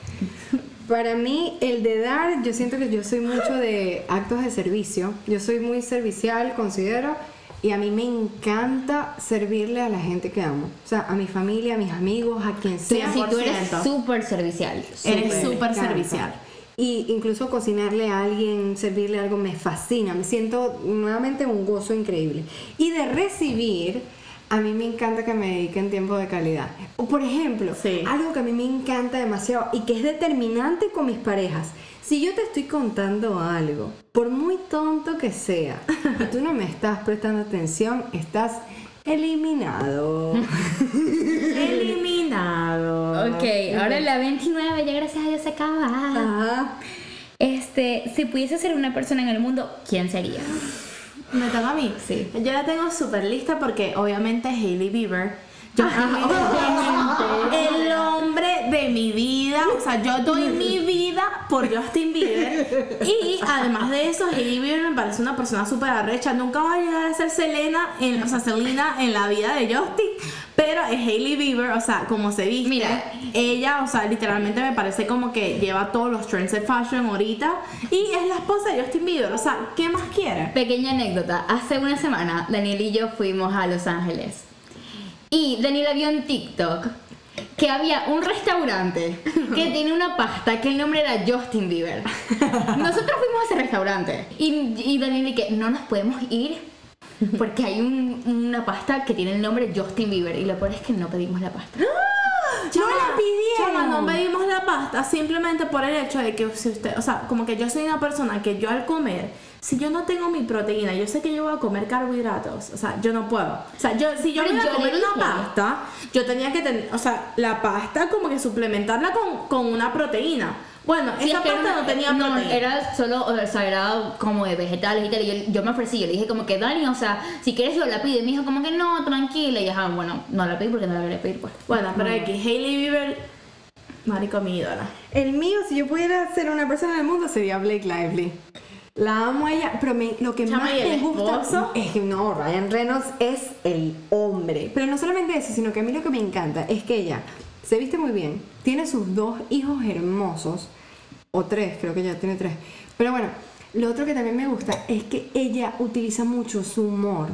Para mí, el de dar, yo siento que yo soy mucho de actos de servicio. Yo soy muy servicial, considero, y a mí me encanta servirle a la gente que amo. O sea, a mi familia, a mis amigos, a quien sea. sí, tú eres 100%. súper servicial. Eres Me súper servicial. Y incluso cocinarle a alguien, servirle algo, me fascina. Me siento nuevamente un gozo increíble. Y de recibir, a mí me encanta que me dediquen tiempo de calidad. O por ejemplo, Sí. algo que a mí me encanta demasiado y que es determinante con mis parejas. Si yo te estoy contando algo, por muy tonto que sea, y tú no me estás prestando atención, estás eliminado. Eliminado. Ok, ahora la 29 ya gracias a Dios se acaba. Ajá. Este, si pudiese ser una persona en el mundo, ¿quién sería? Me toca a mí. Sí. Yo la tengo súper lista porque obviamente Hailey Bieber. Yo el hombre de mi vida, o sea, yo doy mi vida por Justin Bieber. Y además de eso, Hailey Bieber me parece una persona súper arrecha. Nunca va a llegar a ser Selena, en, o sea, Selena en la vida de Justin, pero es Hailey Bieber, o sea, como se viste. Mira. ella, o sea, literalmente me parece como que lleva todos los trends de fashion ahorita y es la esposa de Justin Bieber, o sea, ¿qué más quiere? Pequeña anécdota, hace una semana Daniel y yo fuimos a Los Ángeles y Daniela vio en TikTok que había un restaurante que tiene una pasta que el nombre era Justin Bieber. Nosotros fuimos a ese restaurante y, y Daniel y que no nos podemos ir porque hay un- una pasta que tiene el nombre Justin Bieber y lo peor es que no pedimos la pasta. ¡No la pidieron! Chama, no pedimos la pasta simplemente por el hecho de que si usted, o sea, como que yo soy una persona que yo al comer, si yo no tengo mi proteína, yo sé que yo voy a comer carbohidratos, o sea, yo no puedo. O sea, yo si yo me voy a comer una pasta, yo tenía que tener, o sea, la pasta como que suplementarla con, con una proteína. Bueno, Sí, esa es que pasta era- no tenía no, proteína. era solo, o sea, era como de vegetales y tal. Y yo, yo me ofrecí, yo le dije como que Dani, o sea, si quieres yo la pido. Y me dijo como que no, tranquila. Y yo, ah, bueno, no la pedí porque no la quería pedir, pues. Bueno, pero aquí Hailey Bieber, marico mi ídola. El mío, si yo pudiera ser una persona en el mundo, sería Blake Lively. La amo a ella, pero me- lo que Chama, más ¿y el me gusta esposo? es que no, Ryan Reynolds es el hombre. Pero no solamente eso, sino que a mí lo que me encanta es que ella se viste muy bien, tiene sus dos hijos hermosos, o tres, creo que ya tiene tres. Pero bueno, lo otro que también me gusta es que ella utiliza mucho su humor.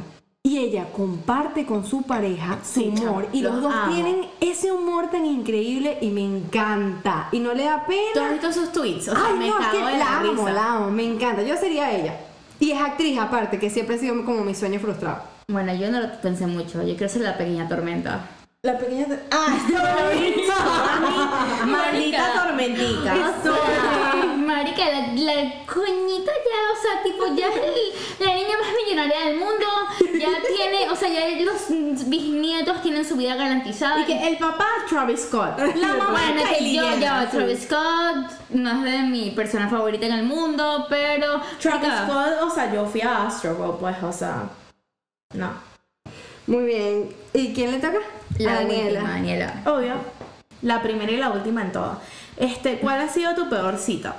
Y ella comparte con su pareja su humor. Y los los dos amo. tienen ese humor tan increíble y me encanta. Y no le da pena. ¿Tú has visto sus tweets? O sea, Ay, me no, es que la la, amo, risa. la amo, me encanta. Yo sería ella. Y es actriz aparte, que siempre ha sido como mi sueño frustrado. Bueno, yo no lo pensé mucho. Yo quiero ser la pequeña tormenta. La pequeña... Ah, Maldita tormentica. Marica, la, la coñita ya, o sea, tipo, ya es la niña más millonaria del mundo. Ya tiene, o sea, ya los bisnietos tienen su vida garantizada. Y que el papá Travis Scott. La mamá Bueno, que yo, ya, Travis Scott no es de mi persona favorita en el mundo, pero. Travis Scott, o sea, yo fui a Astro pues, o sea. No. Muy bien. ¿Y quién le toca? La A última, Daniela. Obvio. La primera y la última en todo. Este, ¿cuál ha sido tu peor cita?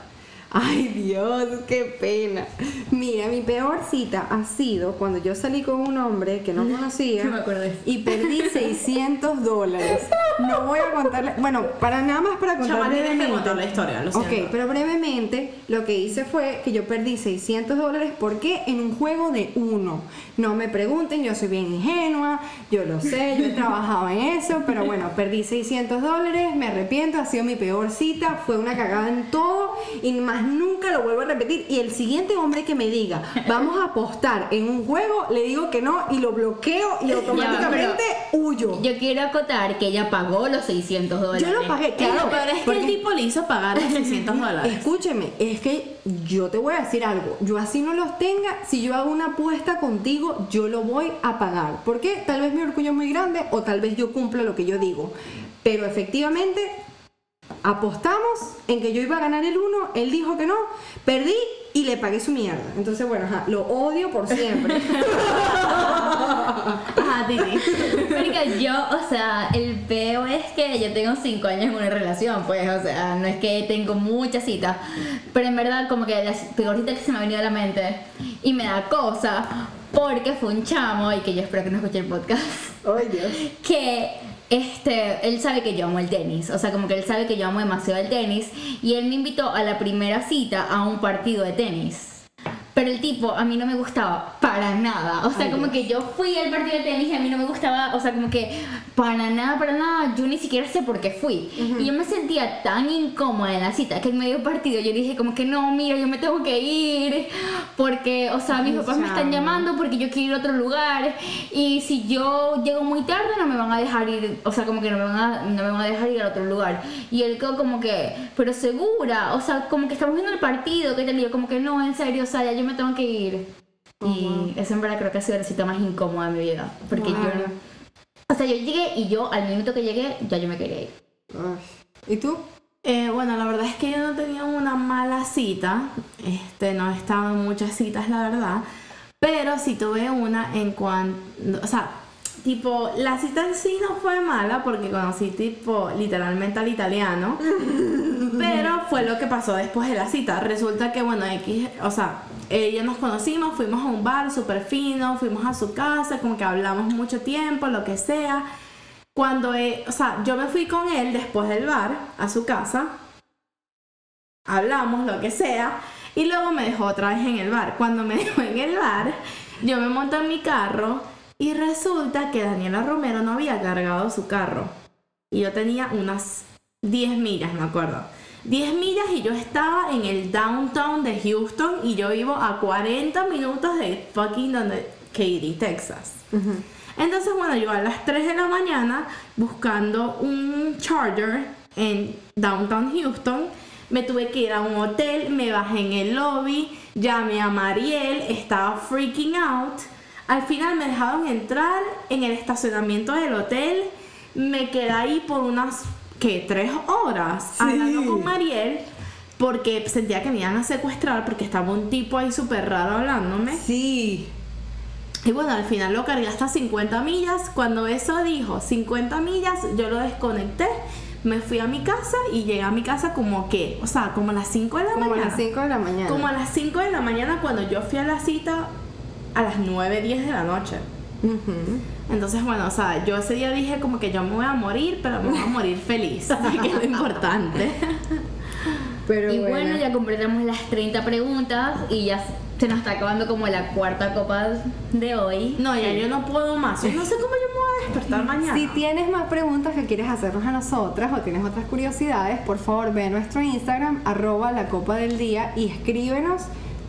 Ay Dios, qué pena. Mira, mi peor cita ha sido cuando yo salí con un hombre que no conocía me y perdí 600 dólares. No voy a contarle, bueno, para nada más para contar Chama, brevemente. contar la historia, lo Ok, siento. pero brevemente lo que hice fue que yo perdí 600 dólares porque en un juego de uno. No me pregunten, yo soy bien ingenua, yo lo sé, yo he trabajado en eso, pero bueno, perdí 600 dólares, me arrepiento, ha sido mi peor cita, fue una cagada en todo y más nunca lo vuelvo a repetir. Y el siguiente hombre que me diga, vamos a apostar en un juego, le digo que no y lo bloqueo y automáticamente huyo. Yo quiero acotar que ella pagó los 600 dólares. Yo lo pagué, claro. pero es que el tipo le hizo pagar los 600 dólares. Escúcheme, es que yo te voy a decir algo. Yo así no los tenga, si yo hago una apuesta contigo, yo lo voy a pagar. Porque tal vez mi orgullo es muy grande o tal vez yo cumpla lo que yo digo. Pero efectivamente, apostamos en que yo iba a ganar el uno, él dijo que no, perdí y le pagué su mierda. Entonces, bueno, ajá, lo odio por siempre. Ajá, Titi. Marica, yo, o sea, el peo es que yo tengo 5 años en una relación, pues, o sea, no es que tengo muchas citas, pero en verdad como que la peor cita que se me ha venido a la mente y me da cosa Porque fue un chamo, y que yo espero que no escuche el podcast, Ay, Dios. que este, él sabe que yo amo el tenis, o sea, como que él sabe que yo amo demasiado el tenis, y él me invitó a la primera cita a un partido de tenis. Pero el tipo a mí no me gustaba para nada. O sea, Ay, como Dios. que yo fui al partido de tenis y a mí no me gustaba, o sea, como que para nada, para nada, yo ni siquiera sé por qué fui. Y yo me sentía tan incómoda en la cita que en medio partido yo dije como que no, mira, yo me tengo que ir porque, o sea, mis Ay, papás me están llamando porque yo quiero ir a otro lugar y si yo llego muy tarde no me van a dejar ir, o sea, como que no me van a, no me van a dejar ir a otro lugar. Y él como que, pero segura, o sea, como que estamos viendo el partido, que y yo como que no, en serio, o sea, ya yo me tengo que ir. Y eso en verdad creo que ha sido la cita más incómoda de mi vida, porque yo Claro. no... O sea, yo llegué y yo al minuto que llegué ya yo me quería ir. ¿Y tú? Eh, bueno, la verdad es que yo no tenía una mala cita. Este, no he estado en muchas citas, la verdad. Pero sí tuve una en cuanto. O sea, tipo, la cita en sí no fue mala porque conocí, tipo, literalmente al italiano. pero fue lo que pasó después de la cita. Resulta que, bueno, X. O sea, ella nos conocimos, fuimos a un bar súper fino, fuimos a su casa, como que hablamos mucho tiempo, lo que sea. Cuando, eh, o sea, yo me fui con él después del bar a su casa, hablamos, lo que sea, y luego me dejó otra vez en el bar. Cuando me dejó en el bar, yo me monto en mi carro y resulta que Daniela Romero no había cargado su carro. Y yo tenía unas 10 millas, me acuerdo. 10 millas y yo estaba en el downtown de Houston y yo vivo a 40 minutos de fucking donde Katy, Texas. Entonces, bueno, yo a las 3 de la mañana buscando un charger en downtown Houston, me tuve que ir a un hotel, me bajé en el lobby, llamé a Mariel, estaba freaking out. Al final me dejaron entrar en el estacionamiento del hotel, me quedé ahí por unas, ¿qué? Tres horas hablando con Mariel. Porque sentía que me iban a secuestrar porque estaba un tipo ahí súper raro hablándome. Sí. Y bueno, al final lo cargué hasta 50 millas. Cuando eso dijo 50 millas, yo lo desconecté. Me fui a mi casa y llegué a mi casa como que, o sea, como a las 5 de la Como a mañana. las 5 de la mañana. Como a las 5 de la mañana cuando yo fui a la cita a las 9, 10 de la noche. Entonces, bueno, o sea, yo ese día dije como que yo me voy a morir, pero me voy a morir feliz, que es lo importante. Pero y bueno, ya completamos las 30 preguntas y ya se nos está acabando como la cuarta copa de hoy. No, ya yo no puedo más. Yo no sé cómo yo me voy a despertar mañana. Si tienes más preguntas que quieres hacernos a nosotras o tienes otras curiosidades, por favor ve a nuestro Instagram, arroba la copa del día y escríbenos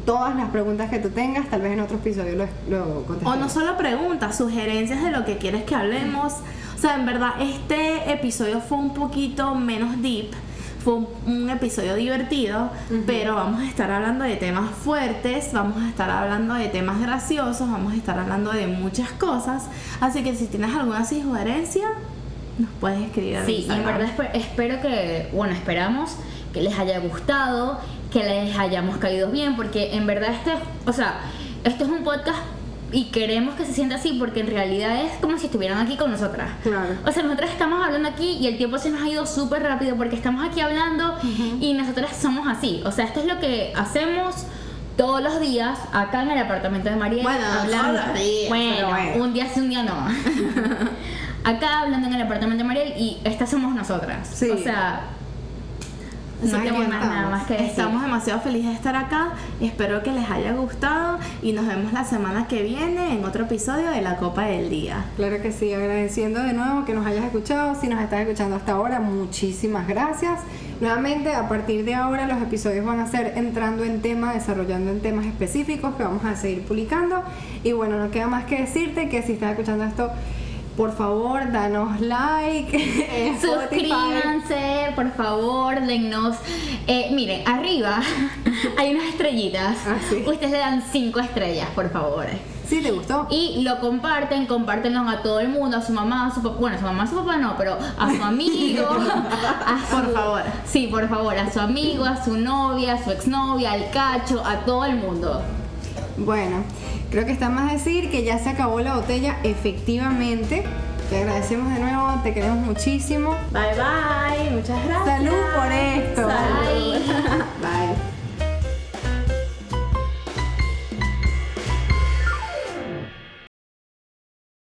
todas las preguntas que tú tengas. Tal vez en otro episodio lo, lo O no solo preguntas, sugerencias de lo que quieres que hablemos. O sea, en verdad, este episodio fue un poquito menos deep. Fue un, episodio divertido, pero vamos a estar hablando de temas fuertes, vamos a estar hablando de temas graciosos, vamos a estar hablando de muchas cosas. Así que si tienes alguna sugerencia, nos puedes escribir. Sí, en verdad espe- espero que, bueno, esperamos que les haya gustado, que les hayamos caído bien, porque en verdad este, o sea, este es un podcast y queremos que se sienta así porque en realidad es como si estuvieran aquí con nosotras. Claro. O sea, nosotras estamos hablando aquí y el tiempo se nos ha ido súper rápido porque estamos aquí hablando y nosotras somos así. O sea, esto es lo que hacemos todos los días acá en el apartamento de María. Bueno, hablando. todos los días, Bueno, bueno. un día sí, un día no. acá hablando en el apartamento de Mariel y estas somos nosotras. Sí. O sea, no tengo más nada más que decir. Estamos demasiado felices de estar acá. Espero que les haya gustado y nos vemos la semana que viene en otro episodio de La Copa del Día. Claro que sí, agradeciendo de nuevo que nos hayas escuchado. Si nos estás escuchando hasta ahora, muchísimas gracias. Nuevamente, a partir de ahora, los episodios van a ser entrando en temas, desarrollando en temas específicos que vamos a seguir publicando. Y bueno, no queda más que decirte que si estás escuchando esto, por favor, danos like. Spotify. Suscríbanse, por favor, dennos. Eh, miren, arriba hay unas estrellitas. Ah, sí. Ustedes le dan cinco estrellas, por favor. ¿Sí te gustó? Y lo comparten, compártenlo a todo el mundo, a su mamá, a su papá, bueno, a su mamá, a su papá no, pero a su amigo, a su- Por favor. Sí, por favor, a su amigo, a su novia, a su exnovia, al cacho, a todo el mundo. Bueno, creo que está más decir que ya se acabó la botella, efectivamente. Te agradecemos de nuevo, te queremos muchísimo. Bye bye, muchas gracias. Salud por esto. Salud. Bye.